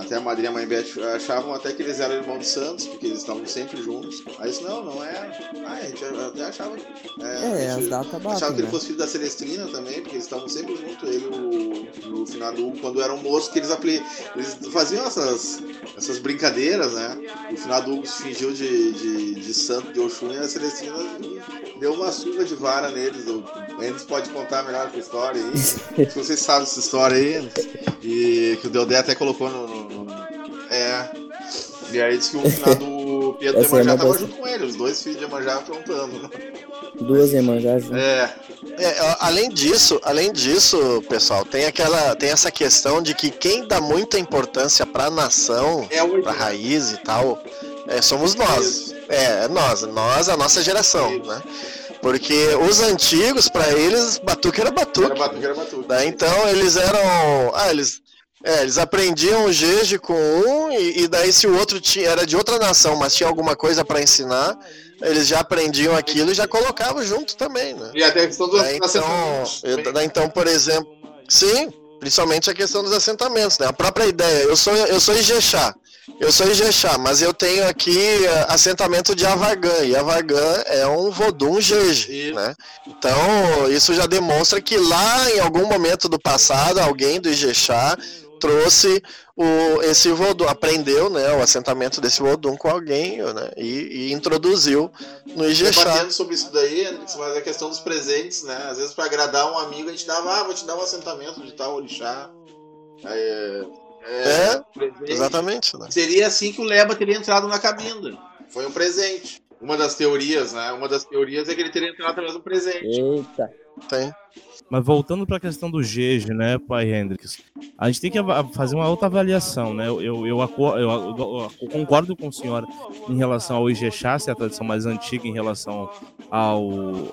até a madrinha e a mãe Beth achavam até que eles eram irmãos de Santos, porque eles estavam sempre juntos. Aí isso não, não é. Ah, a gente até achava que. É, a as datas achava batem, que ele né? fosse filho da Celestina também, porque eles estavam sempre juntos, ele e o, o finado Hugo, quando eram moços, que eles, apli... eles faziam essas, essas brincadeiras, né? O finado Hugo se fingiu de, de, de santo de Oxum e a Celestina deu uma surra de vara neles. O Endes pode contar melhor essa história aí. Se vocês sabem essa história aí, e que o Deodé até colocou no. no- no- É. E aí disse que o finado Pedro de é Emanjá uma tava junto com ele, os dois filhos de Emanjá aprontando. Duas irmãs já juntas. É. É, a- além disso, além disso, pessoal, tem aquela, tem essa questão de que quem dá muita importância pra nação, É o pra raiz e tal, é, somos nós. É, é nós, nós, a nossa geração, né? Porque os antigos, pra eles, batuque era batuque. Era batuque, era batuque. né? Então eles eram. Ah, eles. É, eles aprendiam o jeje com um, e, e daí se o outro tinha, era de outra nação, mas tinha alguma coisa pra ensinar, eles já aprendiam aquilo e já colocavam junto também, né? E até a questão do É, então, assentamentos eu- daí, então, por exemplo, sim, principalmente a questão dos assentamentos, né? A própria ideia, eu sou eu sou Ijexá. Eu sou Ijexá, mas eu tenho aqui eh, assentamento de Avargã, e Avargã é um Vodum Jeje, né? Então, isso já demonstra que lá em algum momento do passado, alguém do Ijexá trouxe o, esse Vodum, aprendeu né, o assentamento desse Vodum com alguém né, e, e introduziu no Ijexá. Debatendo sobre isso daí, mas a questão dos presentes, né? Às vezes, pra agradar um amigo, a gente dava, ah, vou te dar um assentamento de tal orixá. É, É, presente. Exatamente, né? Seria assim que o Leba teria entrado na cabinda. Foi um presente. Uma das teorias, né? Uma das teorias é que ele teria entrado através do presente. Eita. Tem. Mas voltando para a questão do Gege, né, pai Hendrix, a gente tem que fazer uma outra avaliação, né? Eu, eu- eu- eu concordo com o senhor em relação ao Ijexá, se é a tradição mais antiga em relação ao.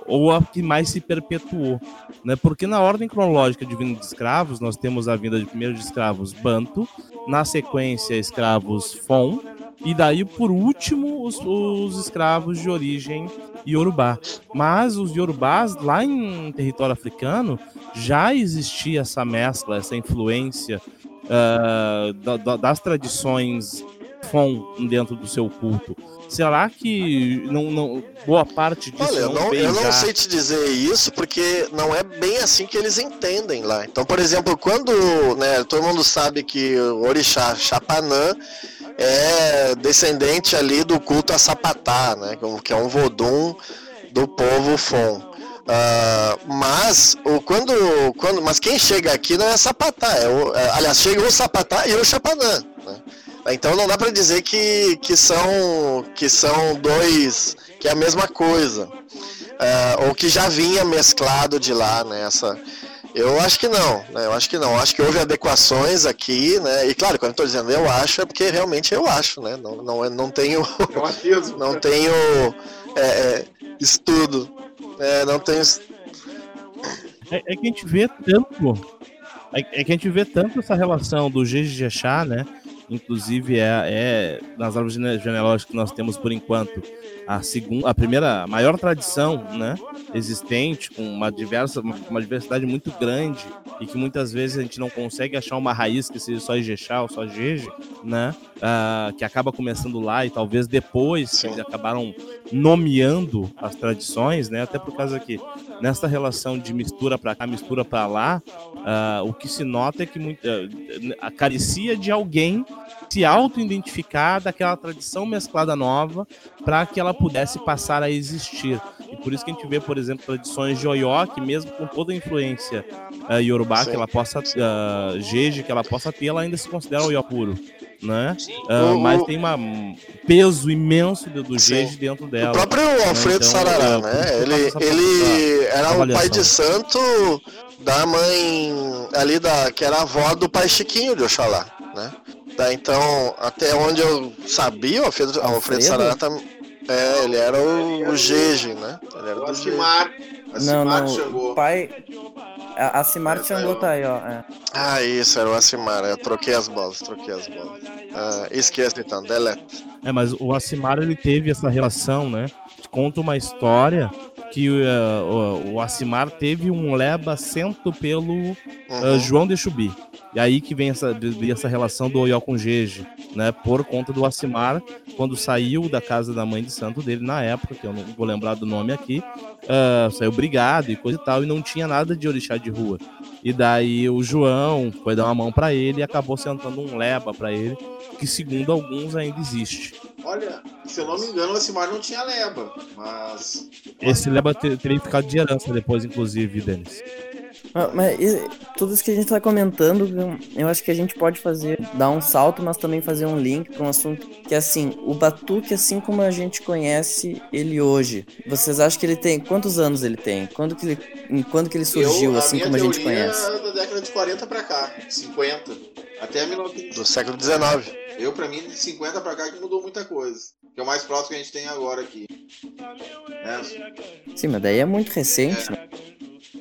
ou a que mais se perpetuou, né? Porque na ordem cronológica de vinda de escravos, nós temos a vinda de primeiro de escravos Banto, na sequência escravos Fon, e daí por último os, os escravos de origem Yorubá. Mas os Yorubás, lá em território africano, já existia essa mescla, essa influência ah, da- da- das tradições Fon dentro do seu culto. Será que não, não- boa parte disso Olha, não, não, eu não sei te dizer isso porque não é bem assim que eles entendem lá. Então, por exemplo, quando né, todo mundo sabe que o orixá Chapanã é descendente ali do culto a Sapatá, né, que é um vodum do povo Fon. Ah, mas o quando, quando mas quem chega aqui não é Sapatá, é o, é, aliás chega o Sapatá e o Chapanã. Né? Então não dá para dizer que, que são que são dois que é a mesma coisa Ah, ou que já vinha mesclado de lá nessa eu acho que não, né? Eu acho que não. Eu acho que houve adequações aqui, né? E claro, quando eu tô dizendo eu acho, é porque realmente eu acho, né? Não, não, não tenho, É não tenho é, é, estudo. É, não tenho. É, é que a gente vê tanto. É, é que a gente vê tanto essa relação do Jejexá, né? Inclusive é, é nas árvores gene- genealógicas que nós temos por enquanto a segunda, a primeira, a maior tradição, né? Existente com uma diversa, uma, diversidade muito grande e que muitas vezes a gente não consegue achar uma raiz que seja só Ijexá ou só Jeje, né? Ah, que acaba começando lá e talvez depois Sim. eles acabaram nomeando as tradições, né? Até por causa que nessa relação de mistura para cá, mistura para lá, ah, o que se nota é que muito, ah, carecia de alguém se auto-identificar daquela tradição mesclada nova para que ela pudesse passar a existir. E por isso que a gente vê, por exemplo, tradições de Oió, que mesmo com toda a influência ah, Yorubá Sim, que ela possa, uh, Jeje que ela possa ter, ela ainda se considera Oió puro, né? O- mas tem uma- um peso imenso do, do. Jeje dentro dela. O próprio Alfredo então, Sarará, é, né? Ele, ele era o pai de santo da mãe ali da que era a avó do pai Chiquinho de Oxalá, né? Tá, então, até onde eu sabia, o Alfredo, Alfredo? Alfredo Sarata, é, ele era o, o Gege, né? Ele era O do. Acimar. Não, Acimar não. chegou. O pai. A, a Cimar É, Xangô tá aí, ó. é. Ah, isso, era o Acimar, eu troquei as bolas, troquei as bolas. Ah, esquece então, delete. É, mas o Acimar ele teve essa relação, né? Conta uma história que eh, o, o Acimar teve um leba cento pelo Uhum. uh, João de Chubi. E aí que vem essa, essa relação do Oyó com Gege, né? Por conta do Acimar, quando saiu da casa da mãe de santo dele na época, que eu não vou lembrar do nome aqui, ah, saiu brigado e coisa e tal, e não tinha nada de orixá de rua. E daí o João foi dar uma mão pra ele e acabou sentando um leba pra ele, que segundo alguns ainda existe. Olha, se eu não me engano, o Acimar não tinha leba, mas. Esse leba te- teria ficado de herança depois, inclusive, Denis. Mas tudo isso que a gente tá comentando, eu- acho que a gente pode fazer, dar um salto, mas também fazer um link para um assunto que é assim, o Batuque, assim como a gente conhece ele hoje, vocês acham que ele tem, quantos anos ele tem? Quando que ele, em quando que ele surgiu, eu, assim como a gente teoria conhece? é da década de 40 pra cá, 50. Até 1900. Do século XIX. Eu, pra mim, de 50 pra cá que mudou muita coisa. Que é o mais próximo que a gente tem agora aqui. Né? Sim, mas daí é muito recente, né?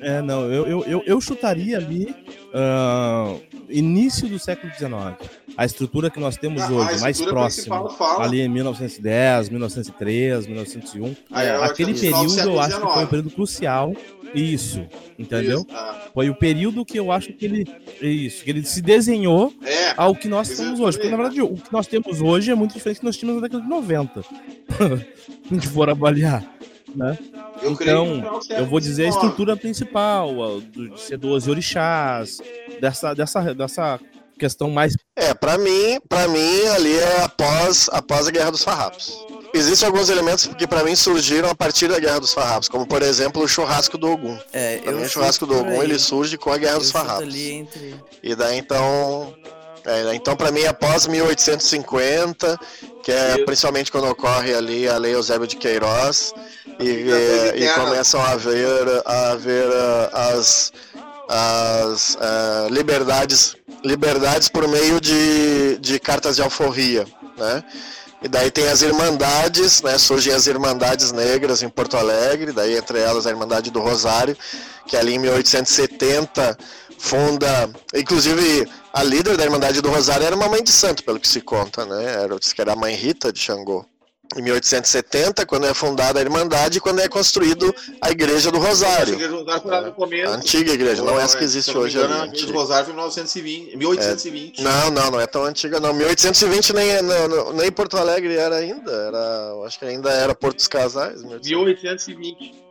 É, não, eu, eu, eu, eu chutaria ali ah, início do século XIX. A estrutura que nós temos Ah, hoje, mais próxima, ali em 1910, 1903, 1901. Ah, eu acho que Aquele é período eu acho que foi um período crucial. Isso, entendeu? Isso, ah. Foi o período que eu acho que ele. Isso, que ele se desenhou É, ao que nós temos hoje. Porque, na verdade, o que nós temos hoje é muito diferente do que nós tínhamos na década de 90. Se a gente for avaliar. Né? Eu Então, eu vou dizer a estrutura principal, do- de ser 12 orixás, dessa, dessa, dessa questão mais. É, pra mim, para mim ali é após, após a Guerra dos Farrapos. Existem alguns elementos que pra mim surgiram a partir da Guerra dos Farrapos, como por exemplo o churrasco do Ogum. É, Pra eu mim o churrasco do Ogum ele surge com a Guerra Eu dos Farrapos. ali entre... E daí então. é, então, para mim, após 1850, que é principalmente quando ocorre ali a Lei Eusébio de Queiroz, e, Limitações e internas. começam a haver, a haver ah, as, as ah, liberdades, liberdades por meio de, de cartas de alforria, né? E daí tem as irmandades, né? Surgem as irmandades negras em Porto Alegre, daí entre elas a Irmandade do Rosário, que ali em 1870 funda, inclusive a líder da Irmandade do Rosário era uma mãe de santo, pelo que se conta, né? Era, que era a mãe Rita de Xangô. Em 1870, quando é fundada a Irmandade, quando é construído a Igreja do Rosário. eles usaram foi lá no começo. A antiga igreja, não é essa que existe não hoje engano, ali. a Igreja do. Rosário foi em 1920, 1820. Não, não, não é tão antiga não. 1820 nem, não, não, nem Porto Alegre era ainda, era, acho que ainda era Porto dos Casais. 1800. 1820.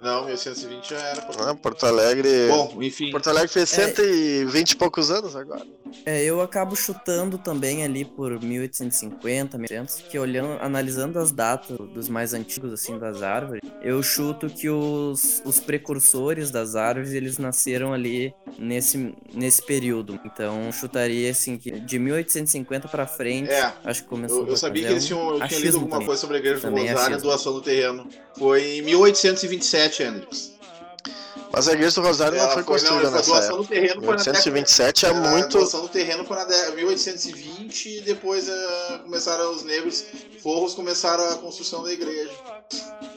Não, Não, 1820 já era. Ah, Porto Alegre. Bom, enfim. Porto Alegre fez 120 e poucos anos agora. É, eu acabo chutando também ali por 1850, 1800, que olhando, analisando as datas dos mais antigos, assim, das árvores, eu chuto que os, os precursores das árvores, eles nasceram ali nesse, nesse período. Então, chutaria, assim, que de 1850 pra frente, É, acho que começou Eu, eu sabia que eles tinham, eu tinha lido alguma também. coisa sobre a Igreja é Rosário, a doação do terreno. Foi em 1827, Hendrix. Mas a igreja do Rosário não Ela foi foi, não, construída foi a nessa época. do terreno foi na década 1827 é A muito. doação do terreno foi na de- 1820 e depois eh, começaram os negros forros começaram a construção da igreja.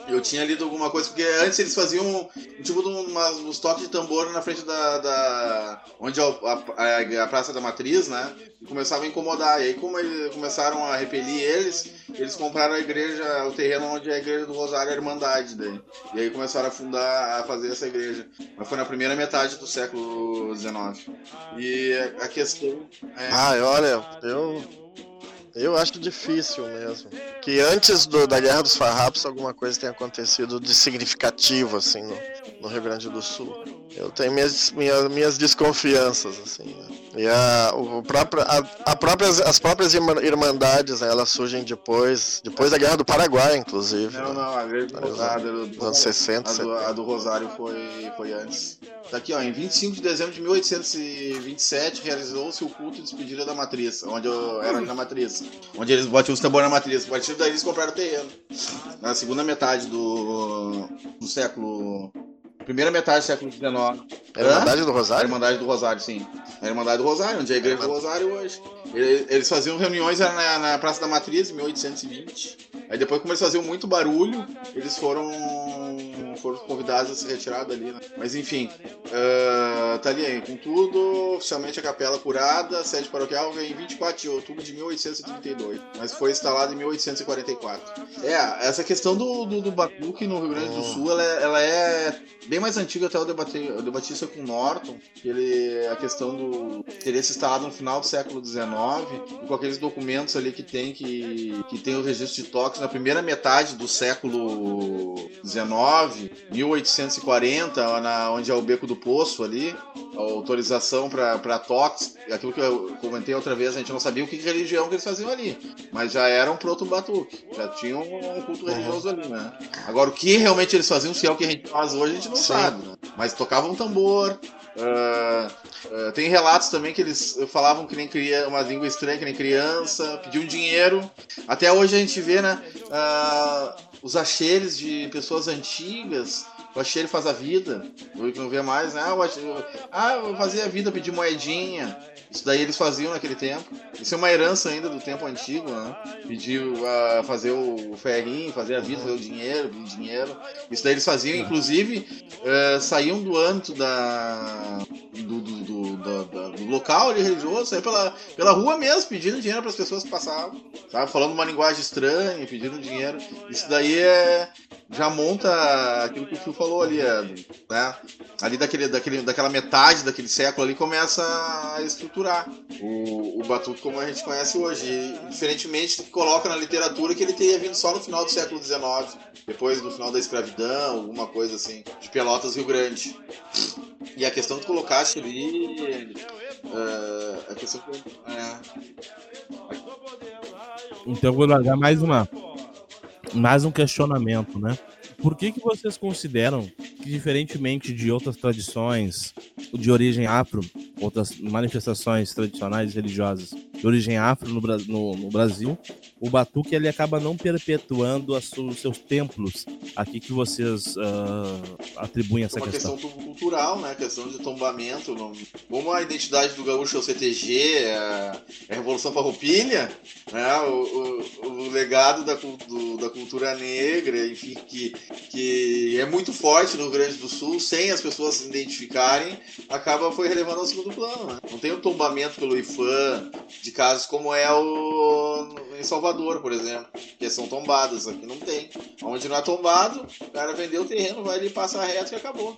Eu tinha lido alguma coisa, porque antes eles faziam tipo uns toques de tambor na frente da. da- onde é a, a- a Praça da Matriz, né? E começavam a incomodar. E aí, como eles começaram a repelir eles, eles compraram a igreja, o terreno onde é a igreja do Rosário, a Irmandade daí. E aí começaram a fundar, a fazer essa igreja. Mas foi na primeira metade do século XIX. E a questão é. Ah, olha, eu. Eu acho difícil mesmo. Que antes do- da Guerra dos Farrapos alguma coisa tenha acontecido de significativo, assim, no, no Rio Grande do Sul. Eu tenho minhas, minhas, minhas desconfianças, assim, né? E a, o, próprio, a, a próprias, as próprias irma- irmandades, né, elas surgem depois, depois da Guerra do Paraguai, inclusive. Não, né? não, a igreja do Rosário. Nos anos 60, A do, 70. a do Rosário foi, foi antes. Tá aqui, ó. Em 25 de dezembro de 1827, realizou-se o culto de despedida da matriz, onde eu era na matriz. Onde eles botam os tambores na matriz. A partir daí eles compraram o terreno. Na segunda metade do, do século Primeira metade do século XIX. A Irmandade do A Rosário? Irmandade do Rosário, sim. A Irmandade do Rosário, onde é a Igreja do Rosário hoje. Ele- Eles faziam reuniões na, na Praça da Matriz, em 1820. Aí depois, como eles faziam muito barulho, eles foram, foram convidados a se retirar dali, né? Mas enfim, ah, tá ali aí, com tudo, oficialmente a capela curada, sede paroquial em 24 de outubro de 1832, mas foi instalada em 1844. É, essa questão do, do, do batuque no Rio Grande do Sul, ela, é- ela é bem mais antiga, até eu debati, eu debati isso com o Norton, que ele, a questão do teria se instalado no final do século XIX, com aqueles documentos ali que tem que, que tem o registro de toques na primeira metade do século XIX, 1840, na, onde é o Beco do Poço ali, autorização para toques, aquilo que eu comentei outra vez, a gente não sabia o que religião que eles faziam ali, mas já era um proto-batuque, já tinham um culto religioso ali, né? Agora, o que realmente eles faziam, se é o que a gente faz hoje, a gente não Sim. sabe, né? Mas tocavam tambor, ah, ah, tem relatos também que eles falavam que nem cria uma língua estranha, que nem criança, pediam dinheiro. Até hoje a gente vê, né? ah, os acheres de pessoas antigas. O acheiro faz a vida. Que não vê mais, né? Ah, acheiro- ah, eu fazia a vida, pedir moedinha. Isso daí eles faziam naquele tempo. Isso é uma herança ainda do tempo antigo, né? Pedir a fazer o ferrinho, fazer a vida, fazer o dinheiro, pedir dinheiro. Isso daí eles faziam, inclusive, eh, saíam do âmbito da, do, do, do, da- do local ali religioso, saíam pela, pela rua mesmo, pedindo dinheiro para as pessoas que passavam, sabe? Falando uma linguagem estranha, pedindo dinheiro. Isso daí é, já monta aquilo que o Fio falou ali, é, né? Ali daquele, daquele, daquela metade daquele século ali começa a estruturar o, o batuque como a gente conhece hoje. Diferentemente do que coloca na literatura que ele teria vindo só no final do século XIX, depois do final da escravidão, alguma coisa assim, de Pelotas, Rio Grande. E a questão que colocaste ali. eh, a questão que. É, Então vou largar mais uma mais um questionamento, né? Por que que vocês consideram que diferentemente de outras tradições de origem afro, outras manifestações tradicionais religiosas de origem afro no, no- no Brasil, o batuque ele acaba não perpetuando os seus templos? Aqui que vocês ah, atribuem essa uma questão? questão tu- cultural, né? Questão de tombamento. Como a identidade do gaúcho é o CTG, é a é a Revolução Farroupilha, né? O, o- o legado da, do- da cultura negra, enfim, que, que é muito forte no Grande do Sul, sem as pessoas se identificarem, acaba foi relevando ao segundo plano, né? Não tem o tombamento pelo IFAM de casos como é o em Salvador, por exemplo, que são tombadas, aqui não tem. Onde não é tombado, o cara vendeu o terreno, vai ali, passa reto e acabou.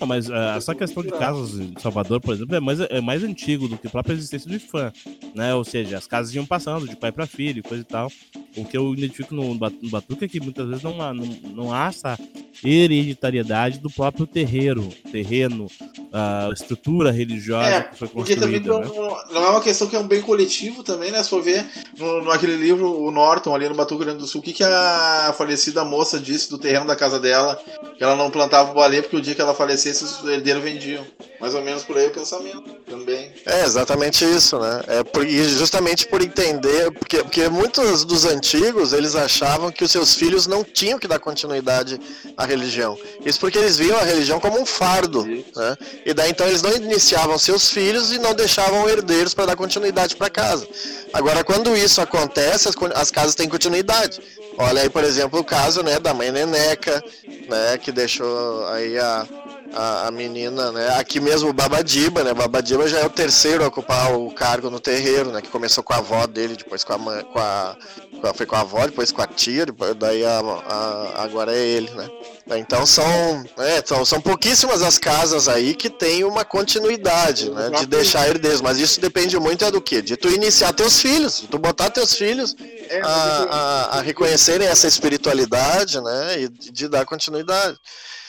Não, mas ah, essa questão de casas em Salvador, por exemplo, é mais, é mais antigo do que a própria existência do IFAM, né? Ou seja, as casas iam passando de pai para filho, coisa e tal. O que eu identifico no, no Batuque é que muitas vezes não há, não, não há essa hereditariedade do próprio terreiro, terreno, a estrutura religiosa É, que foi Porque também construída, não, né? não é uma questão que é um bem coletivo também, né? Se for ver no, no aquele livro, o Norton, ali no Batuque Grande do Sul, o que, que a falecida moça disse do terreno da casa dela? Que ela não plantava o balé porque o dia que ela falecesse, os herdeiros vendiam. Mais ou menos por aí o pensamento também. É exatamente isso, né? É por, justamente por entender, porque, porque muitos dos antigos eles achavam que os seus filhos não tinham que dar continuidade à religião. Isso porque eles viam a religião como um fardo, né? E daí então eles não iniciavam seus filhos e não deixavam herdeiros para dar continuidade para casa. Agora, quando isso acontece, as, as casas têm continuidade. Olha aí, por exemplo, o caso né, da mãe Neneca, né, que deixou aí a, a, a menina, né? Aqui mesmo o Babadiba, né? Babadiba já é o terceiro a ocupar o cargo no terreiro, né? Que começou com a avó dele, depois com a mãe, com a, com a- foi com a avó, depois com a tia, depois, daí a, a- agora é ele, né? Então são, é, são, são pouquíssimas as casas aí que tem uma continuidade, né? De deixar herdeiros, mas isso depende muito é do que? De tu iniciar teus filhos, de tu botar teus filhos É, a, a, a reconhecerem essa espiritualidade, né? E de, de dar continuidade.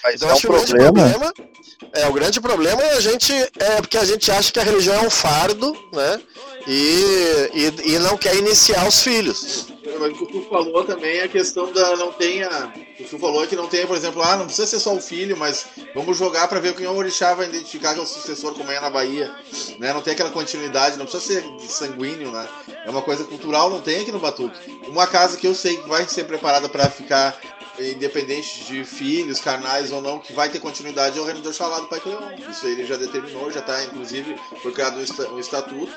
Mas Então é um acho que o grande problema. problema é o grande problema é a gente é porque a gente acha que a religião é um fardo, né? E, e, e não quer iniciar os filhos. Mas o que o Tu falou também é a questão da não tenha. O que Tu falou é que não tem, por exemplo, ah, não precisa ser só o filho, mas vamos jogar para ver quem é o orixá vai identificar que é o sucessor, como é na Bahia. Né? Não tem aquela continuidade, não precisa ser sanguíneo, né? É uma coisa cultural, não tem aqui no Batuque. Uma casa que eu sei que vai ser preparada para ficar independente de filhos, carnais ou não, que vai ter continuidade é o reino Oxalá do Pai Cleon. Isso ele já determinou, já está inclusive foi criado um estatuto,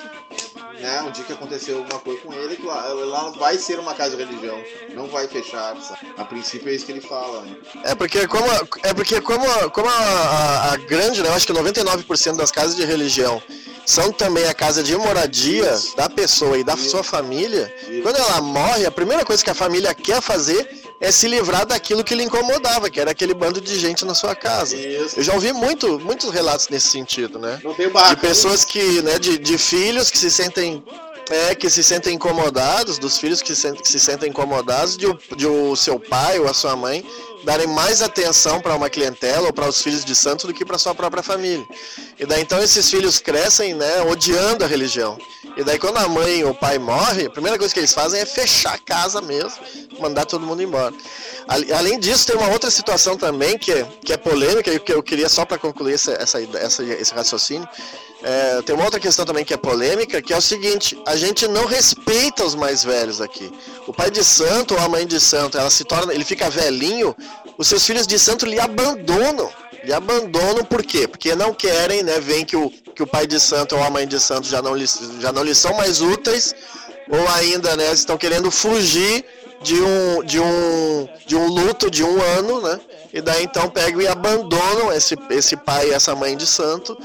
né? Um dia que aconteceu alguma coisa com ele, que lá, lá vai ser uma casa de religião, não vai fechar. Sabe? A princípio é isso que ele fala. Né? É porque como é porque como, como a, a, a grande, né, eu acho que 99% das casas de religião são também a casa de moradia Isso. da pessoa e da Isso. sua família, Isso. quando ela morre, a primeira coisa que a família quer fazer é se livrar daquilo que lhe incomodava, que era aquele bando de gente na sua casa. Eu já ouvi muito, muitos relatos nesse sentido, né? de pessoas que, né, de, de filhos que se sentem é, que se sentem incomodados, dos filhos que se, que se sentem incomodados de, de o seu pai ou a sua mãe darem mais atenção para uma clientela ou para os filhos de santo do que para sua própria família. E daí então esses filhos crescem, né, odiando a religião. E daí quando a mãe ou o pai morre, a primeira coisa que eles fazem é fechar a casa mesmo, mandar todo mundo embora. Além disso, tem uma outra situação também que é, que é polêmica e que eu queria só para concluir essa, essa, essa, esse raciocínio. É, tem uma outra questão também que é polêmica, que é o seguinte: a gente não respeita os mais velhos aqui. O pai de santo ou a mãe de santo, ela se torna, ele fica velhinho, os seus filhos de santo lhe abandonam. Lhe abandonam por quê? Porque não querem, né? Veem que o, que o pai de santo ou a mãe de santo já não, lhe, já não lhes são mais úteis, ou ainda, né, estão querendo fugir de um, de um, de um luto de um ano, né? E daí então pegam e abandonam esse, esse pai e essa mãe de santo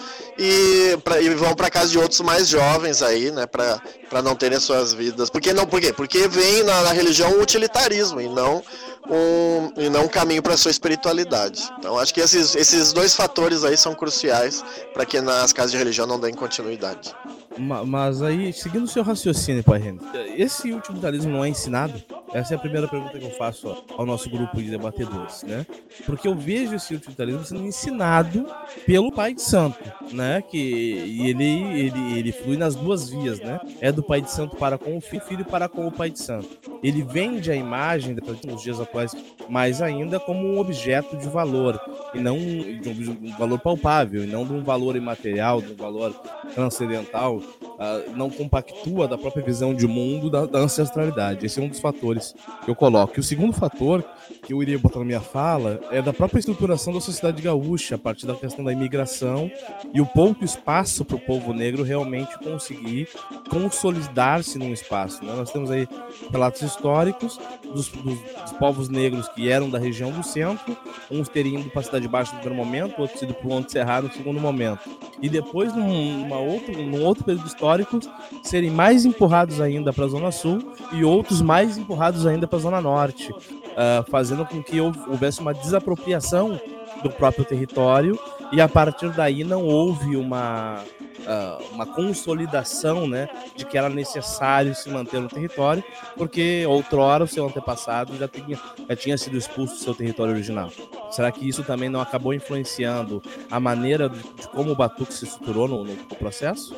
e, pra, e vão para casa de outros mais jovens aí, né? Para não terem suas vidas. Por que não? Por quê? Porque vem na, na religião o utilitarismo e não um, e não um caminho para sua espiritualidade. Então acho que esses, esses dois fatores aí são cruciais para que nas casas de religião não deem continuidade. Mas aí, seguindo o seu raciocínio, Pai Renan, esse utilitarismo não é ensinado? Essa é a primeira pergunta que eu faço ao nosso grupo de debatedores, né? Porque eu vejo esse utilitarismo sendo ensinado pelo Pai de Santo, né? Que ele, ele, ele flui nas duas vias, né? É do Pai de Santo para com o filho, filho para com o Pai de Santo. Ele vende a imagem, nos dias atuais, mais ainda como um objeto de valor, e não de um valor palpável, e não de um valor imaterial, de um valor transcendental, uh, não compactua da própria visão de mundo da, da ancestralidade. Esse é um dos fatores que eu coloco. E o segundo fator que eu iria botar na minha fala é da própria estruturação da sociedade gaúcha, a partir da questão da imigração e o pouco espaço para o povo negro realmente conseguir consolidar-se num espaço. Né? Nós temos aí relatos históricos dos, dos, dos, povos negros que eram da região do centro, uns teriam ido para a Cidade Baixa no primeiro momento, outros ido para o Monte Cerrado no segundo momento. E depois, num, uma outra, num outro período histórico, serem mais empurrados ainda para a Zona Sul e outros mais empurrados ainda para a Zona Norte, uh, fazendo com que houvesse uma desapropriação do próprio território e a partir daí não houve uma, uh, uma consolidação né, de que era necessário se manter no território, porque outrora o seu antepassado já tinha, já tinha sido expulso do seu território original. Será que isso também não acabou influenciando a maneira de, de como o Batuque se estruturou no, no processo?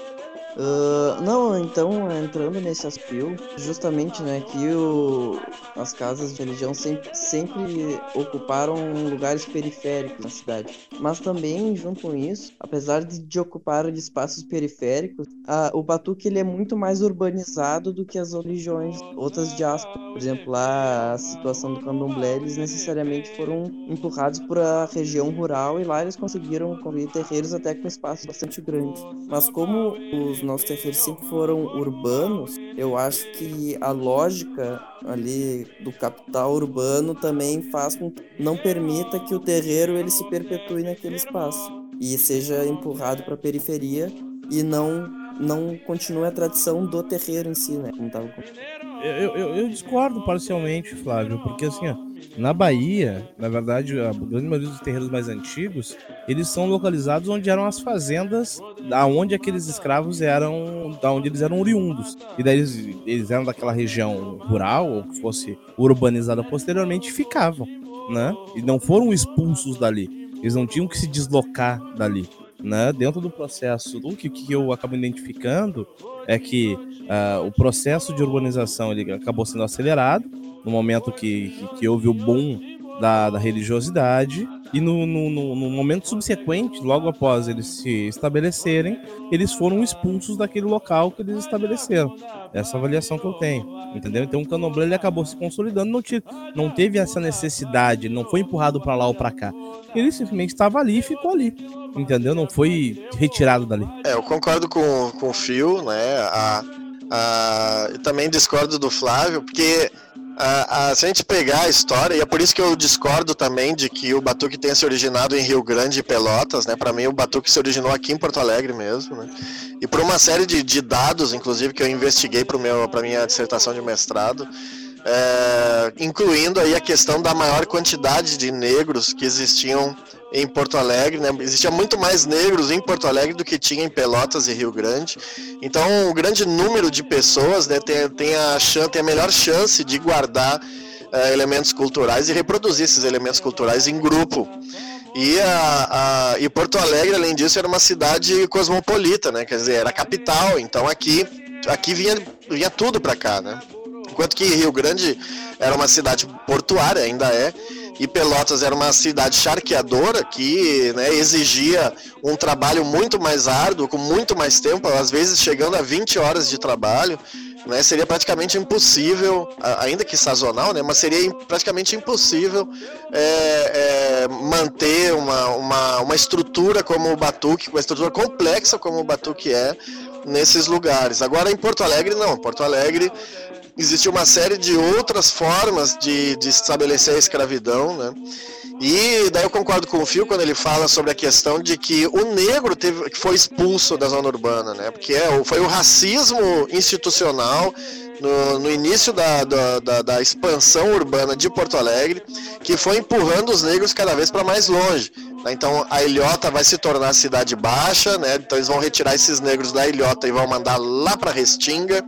Uh, não, então, entrando nesse aspecto, justamente, né, que o, as casas de religião sempre, sempre ocuparam lugares periféricos na cidade. Mas também, junto com isso, apesar de, de ocupar espaços periféricos, a, o Batuque ele é muito mais urbanizado do que as religiões, outras diásporas. Por exemplo, lá a situação do candomblé, eles necessariamente foram empurrados para a região rural e lá eles conseguiram construir terreiros até com espaços bastante grandes. Mas como os nossos terreiros sempre foram urbanos, eu acho que a lógica ali do capital urbano também faz com que não permita que o terreiro ele se perpetue naquele espaço e seja empurrado para a periferia e não não continue a tradição do terreiro em si, né? Como tava eu, eu, eu, discordo parcialmente, Flávio, porque assim, ó, na Bahia, na verdade, a grande maioria dos terreiros mais antigos, eles são localizados onde eram as fazendas, da onde aqueles escravos eram, da onde eles eram oriundos. E daí eles, eles eram daquela região rural, ou que fosse urbanizada posteriormente, ficavam, né? E não foram expulsos dali. Eles não tinham que se deslocar dali. Né? Dentro do processo, o que, que eu acabo identificando é que uh, o processo de urbanização ele acabou sendo acelerado no momento que, que, que houve o boom da, da religiosidade e no, no, no, momento subsequente, logo após eles se estabelecerem, eles foram expulsos daquele local que eles estabeleceram. Essa avaliação que eu tenho, entendeu? Então o candomblé ele acabou se consolidando, não, te, não teve essa necessidade, não foi empurrado para lá ou para cá. Ele simplesmente estava ali e ficou ali, entendeu? Não foi retirado dali. É, eu concordo com, com o Fio, né? A, a, também discordo do Flávio, porque a, a, se a gente pegar a história, e é por isso que eu discordo também de que o Batuque tenha se originado em Rio Grande e Pelotas, né? Para mim, o Batuque se originou aqui em Porto Alegre mesmo, né? E por uma série de, de dados, inclusive, que eu investiguei para minha dissertação de mestrado, é, incluindo aí a questão da maior quantidade de negros que existiam em Porto Alegre, né? Existia muito mais negros em Porto Alegre do que tinha em Pelotas e Rio Grande. Então, um grande número de pessoas né, tem, tem, a, tem a melhor chance de guardar uh, elementos culturais e reproduzir esses elementos culturais em grupo. E, a, a, e Porto Alegre, além disso, era uma cidade cosmopolita, né? Quer dizer, era capital. Então, aqui, aqui vinha, vinha tudo para cá, né? Enquanto que Rio Grande era uma cidade portuária, ainda é, e Pelotas era uma cidade charqueadora que né, exigia um trabalho muito mais árduo, com muito mais tempo, às vezes chegando a 20 horas de trabalho. Né, seria praticamente impossível, ainda que sazonal, né, mas seria praticamente impossível é, é, manter uma, uma, uma estrutura como o Batuque, uma estrutura complexa como o Batuque é, nesses lugares. Agora em Porto Alegre não, Porto Alegre existe uma série de outras formas de, de estabelecer a escravidão, né? E daí eu concordo com o Fio quando ele fala sobre a questão de que o negro teve, foi expulso da zona urbana, né? Porque é, foi o racismo institucional no, no início da, da, da, da, expansão urbana de Porto Alegre que foi empurrando os negros cada vez para mais longe. Né? Então a ilhota vai se tornar cidade baixa, né? Então eles vão retirar esses negros da ilhota e vão mandar lá para Restinga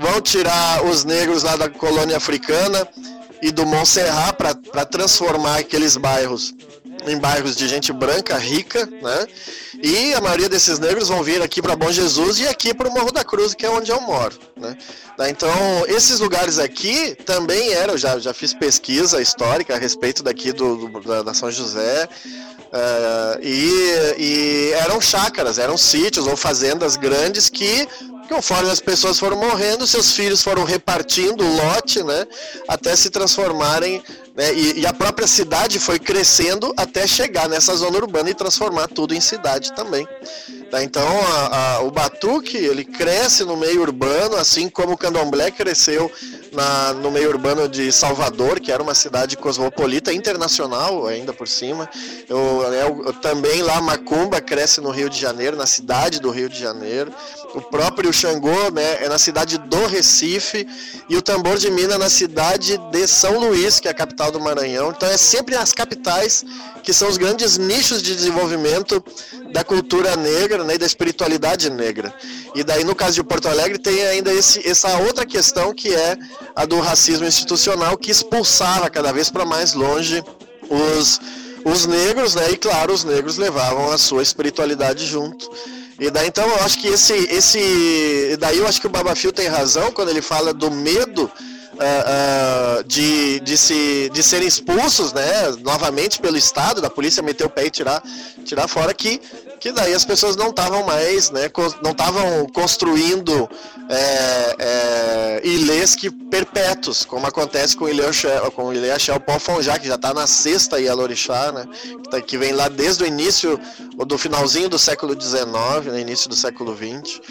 vão tirar os negros lá da colônia africana e do Montserrat para transformar aqueles bairros em bairros de gente branca, rica, né? E a maioria desses negros vão vir aqui para Bom Jesus e aqui para o Morro da Cruz, que é onde eu moro, né? Então, esses lugares aqui também eram, já, já fiz pesquisa histórica a respeito daqui do, do da, da São José, Uh, e, e, eram chácaras, eram sítios ou fazendas grandes que, conforme as pessoas foram morrendo, seus filhos foram repartindo o lote, né, até se transformarem, né, e, e, a própria cidade foi crescendo até chegar nessa zona urbana e transformar tudo em cidade também. Tá? Então, a, a, o batuque ele cresce no meio urbano, assim como o candomblé cresceu na, no meio urbano de Salvador, que era uma cidade cosmopolita internacional, ainda por cima. Eu, eu, eu, também lá Macumba cresce no Rio de Janeiro, na cidade do Rio de Janeiro. O próprio Xangô né, é na cidade do Recife e o tambor de Mina na cidade de São Luís, que é a capital do Maranhão. Então é sempre as capitais que são os grandes nichos de desenvolvimento da cultura negra né, e da espiritualidade negra. E daí, no caso de Porto Alegre, tem ainda esse, essa outra questão que é a do racismo institucional, que expulsava cada vez para mais longe os, os negros, né? E claro, os negros levavam a sua espiritualidade junto. E daí então eu acho que esse. esse daí eu acho que o Babafio tem razão quando ele fala do medo uh, uh, de, de, se, de serem expulsos, né, novamente pelo Estado, da polícia meter o pé e tirar, tirar fora, que, que daí as pessoas não estavam mais, né, não estavam construindo é, é, ilês que perpétuos, como acontece com o Ilê com o Ilê Axel Ponfonjá, que já está na sexta Ialorixá, né, que, tá, que vem lá desde o início, ou do finalzinho do século XIX, no né, início do século XX, uh,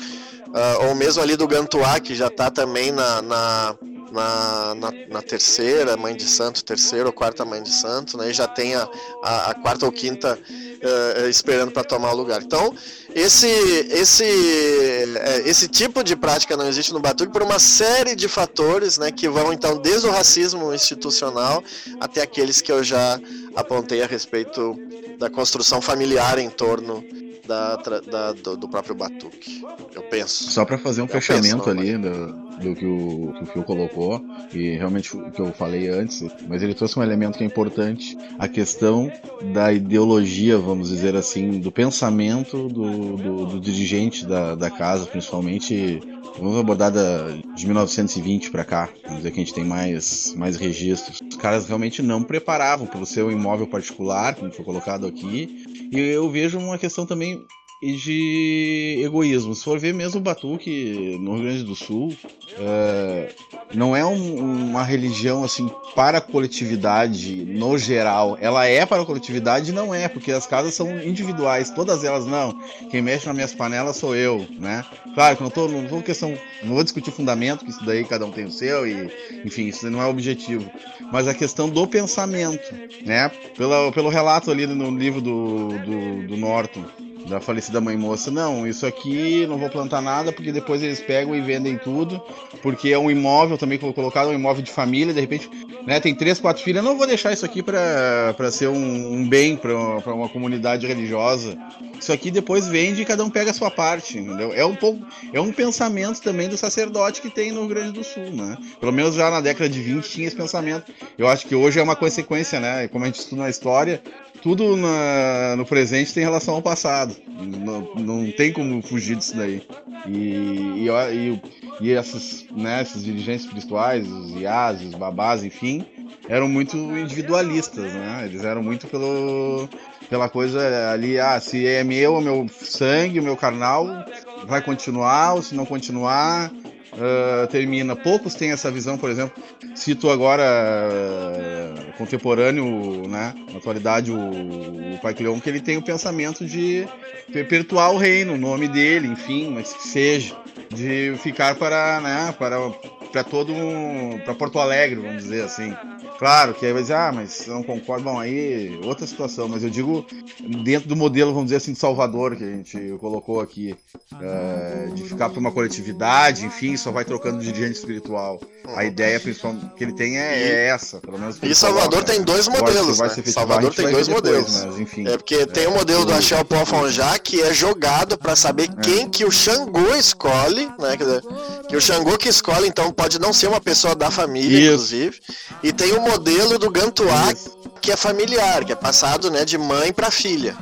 ah, ou mesmo ali do Gantuá, que já está também na, na na, na, na, terceira mãe de santo, terceira ou quarta mãe de santo, né? E já tem a, a, a quarta ou quinta uh, esperando para tomar o lugar. Então, esse, esse, uh, esse tipo de prática não existe no Batuque por uma série de fatores, né? Que vão então desde o racismo institucional até aqueles que eu já apontei a respeito da construção familiar em torno da, da do, do, próprio batuque. Eu penso. Só para fazer um eu fechamento penso, ali do, do, que o, que o Phil colocou, e realmente o que eu falei antes, mas ele trouxe um elemento que é importante, a questão da ideologia, vamos dizer assim, do pensamento do, do, do dirigente da, da casa, principalmente Vamos abordar da, de 1920 para cá, vamos dizer que a gente tem mais, mais registros. Os caras realmente não preparavam para o seu imóvel particular, como foi colocado aqui. E eu vejo uma questão também e de egoísmo. Se for ver mesmo o Batuque no Rio Grande do Sul, é, não é um, uma religião assim para a coletividade no geral. Ela é para a coletividade não é, porque as casas são individuais, todas elas não. Quem mexe nas minhas panelas sou eu, né? Claro que não tô, não vou questão, não vou discutir fundamento, que isso daí cada um tem o seu e, enfim, isso não é o objetivo. Mas a questão do pensamento, né? Pelo, pelo relato ali no livro do, do, do Norton, da falecida mãe moça, não, isso aqui não vou plantar nada porque depois eles pegam e vendem tudo, porque é um imóvel também colocado, um imóvel de família, de repente, né, tem três, quatro filhas, não vou deixar isso aqui para ser um, um bem para uma comunidade religiosa. Isso aqui depois vende e cada um pega a sua parte, entendeu? É um pouco, é um pensamento também do sacerdote que tem no Rio Grande do Sul, né? Pelo menos já na década de 20 tinha esse pensamento. Eu acho que hoje é uma consequência, né? Como a gente estuda na história, tudo na, no presente tem relação ao passado. Não, não tem como fugir disso daí. E, e, e, e esses, né, dirigentes espirituais, os IAs, os babás, enfim, eram muito individualistas, né? Eles eram muito pelo, pela coisa ali, ah, se é meu, o meu sangue, o meu carnal, vai continuar, ou se não continuar, uh, termina. Poucos têm essa visão, por exemplo, cito agora uh, contemporâneo, né, na atualidade, o, o Pai Cleon, que ele tem o pensamento de perpetuar o reino, o nome dele, enfim, mas que seja, de ficar para, né, para para todo para Porto Alegre, vamos dizer assim. Claro que aí vai dizer, ah, mas não concordo, bom, aí outra situação, mas eu digo dentro do modelo, vamos dizer assim, de Salvador, que a gente colocou aqui, é, de ficar para uma coletividade, enfim, só vai trocando dirigente espiritual. A ideia principal que ele tem é, é essa, pelo menos. E Salvador tem dois modelos, né? Salvador tem dois modelos. Depois, enfim, é porque é, tem o modelo do Achel Pofonjá, que é jogado para saber é. quem que o Xangô escolhe, né? Dizer, que o Xangô que escolhe, então pode não ser uma pessoa da família, Isso. inclusive. E tem o modelo do Gantuá, que é familiar, que é passado né, de mãe para filha.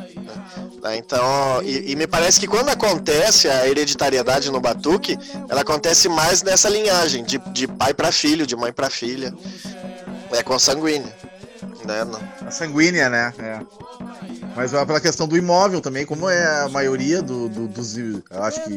Né? Então, e, e, me parece que quando acontece a hereditariedade no batuque, ela acontece mais nessa linhagem, de, de pai para filho, de mãe para filha. É consanguínea. Né? A sanguínea, né? É. Mas pela questão do imóvel também, como é a maioria do, do, dos. Acho que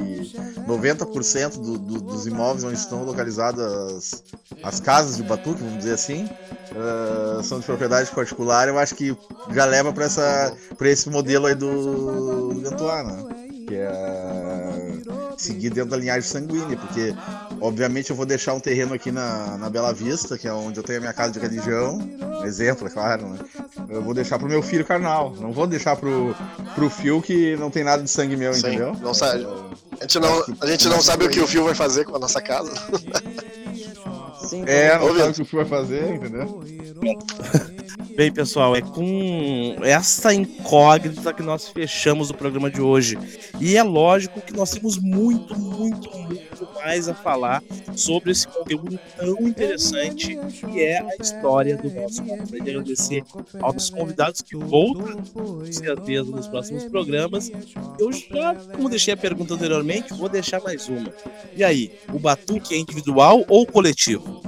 90% do, do, dos imóveis onde estão localizadas as casas de Batuque, vamos dizer assim, uh, são de propriedade particular, eu acho que já leva para esse modelo aí do, do Gantuá, né? Que é seguir dentro da linhagem sanguínea, porque obviamente eu vou deixar um terreno aqui na, na Bela Vista, que é onde eu tenho a minha casa de religião, exemplo, é claro, né? Eu vou deixar pro meu filho carnal, não vou deixar pro, pro fio que não tem nada de sangue meu, Sim, entendeu? Não sabe. A gente não, a gente não sabe o que o fio vai fazer com a nossa casa. Sim, é, não sabe o que o fio vai fazer, entendeu? Bem, pessoal, é com essa incógnita que nós fechamos o programa de hoje. E é lógico que nós temos muito, muito, muito mais a falar sobre esse conteúdo tão interessante que é a história do nosso país. E agradecer aos convidados que voltam, com certeza, nos próximos programas. Eu já, como deixei a pergunta anteriormente, vou deixar mais uma. E aí, o batuque é individual ou coletivo?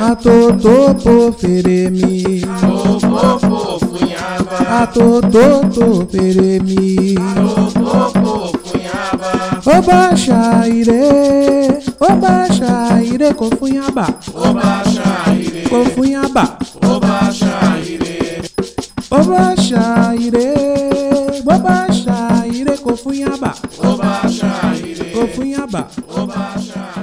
Atotopo feremi Atotopo feremi Oba shaire Oba shaire kofunhaba Oba shaire Kofunhaba Oba shaire Oba shaire Oba shaire kofunhaba Oba shaire Kofunhaba Oba shaire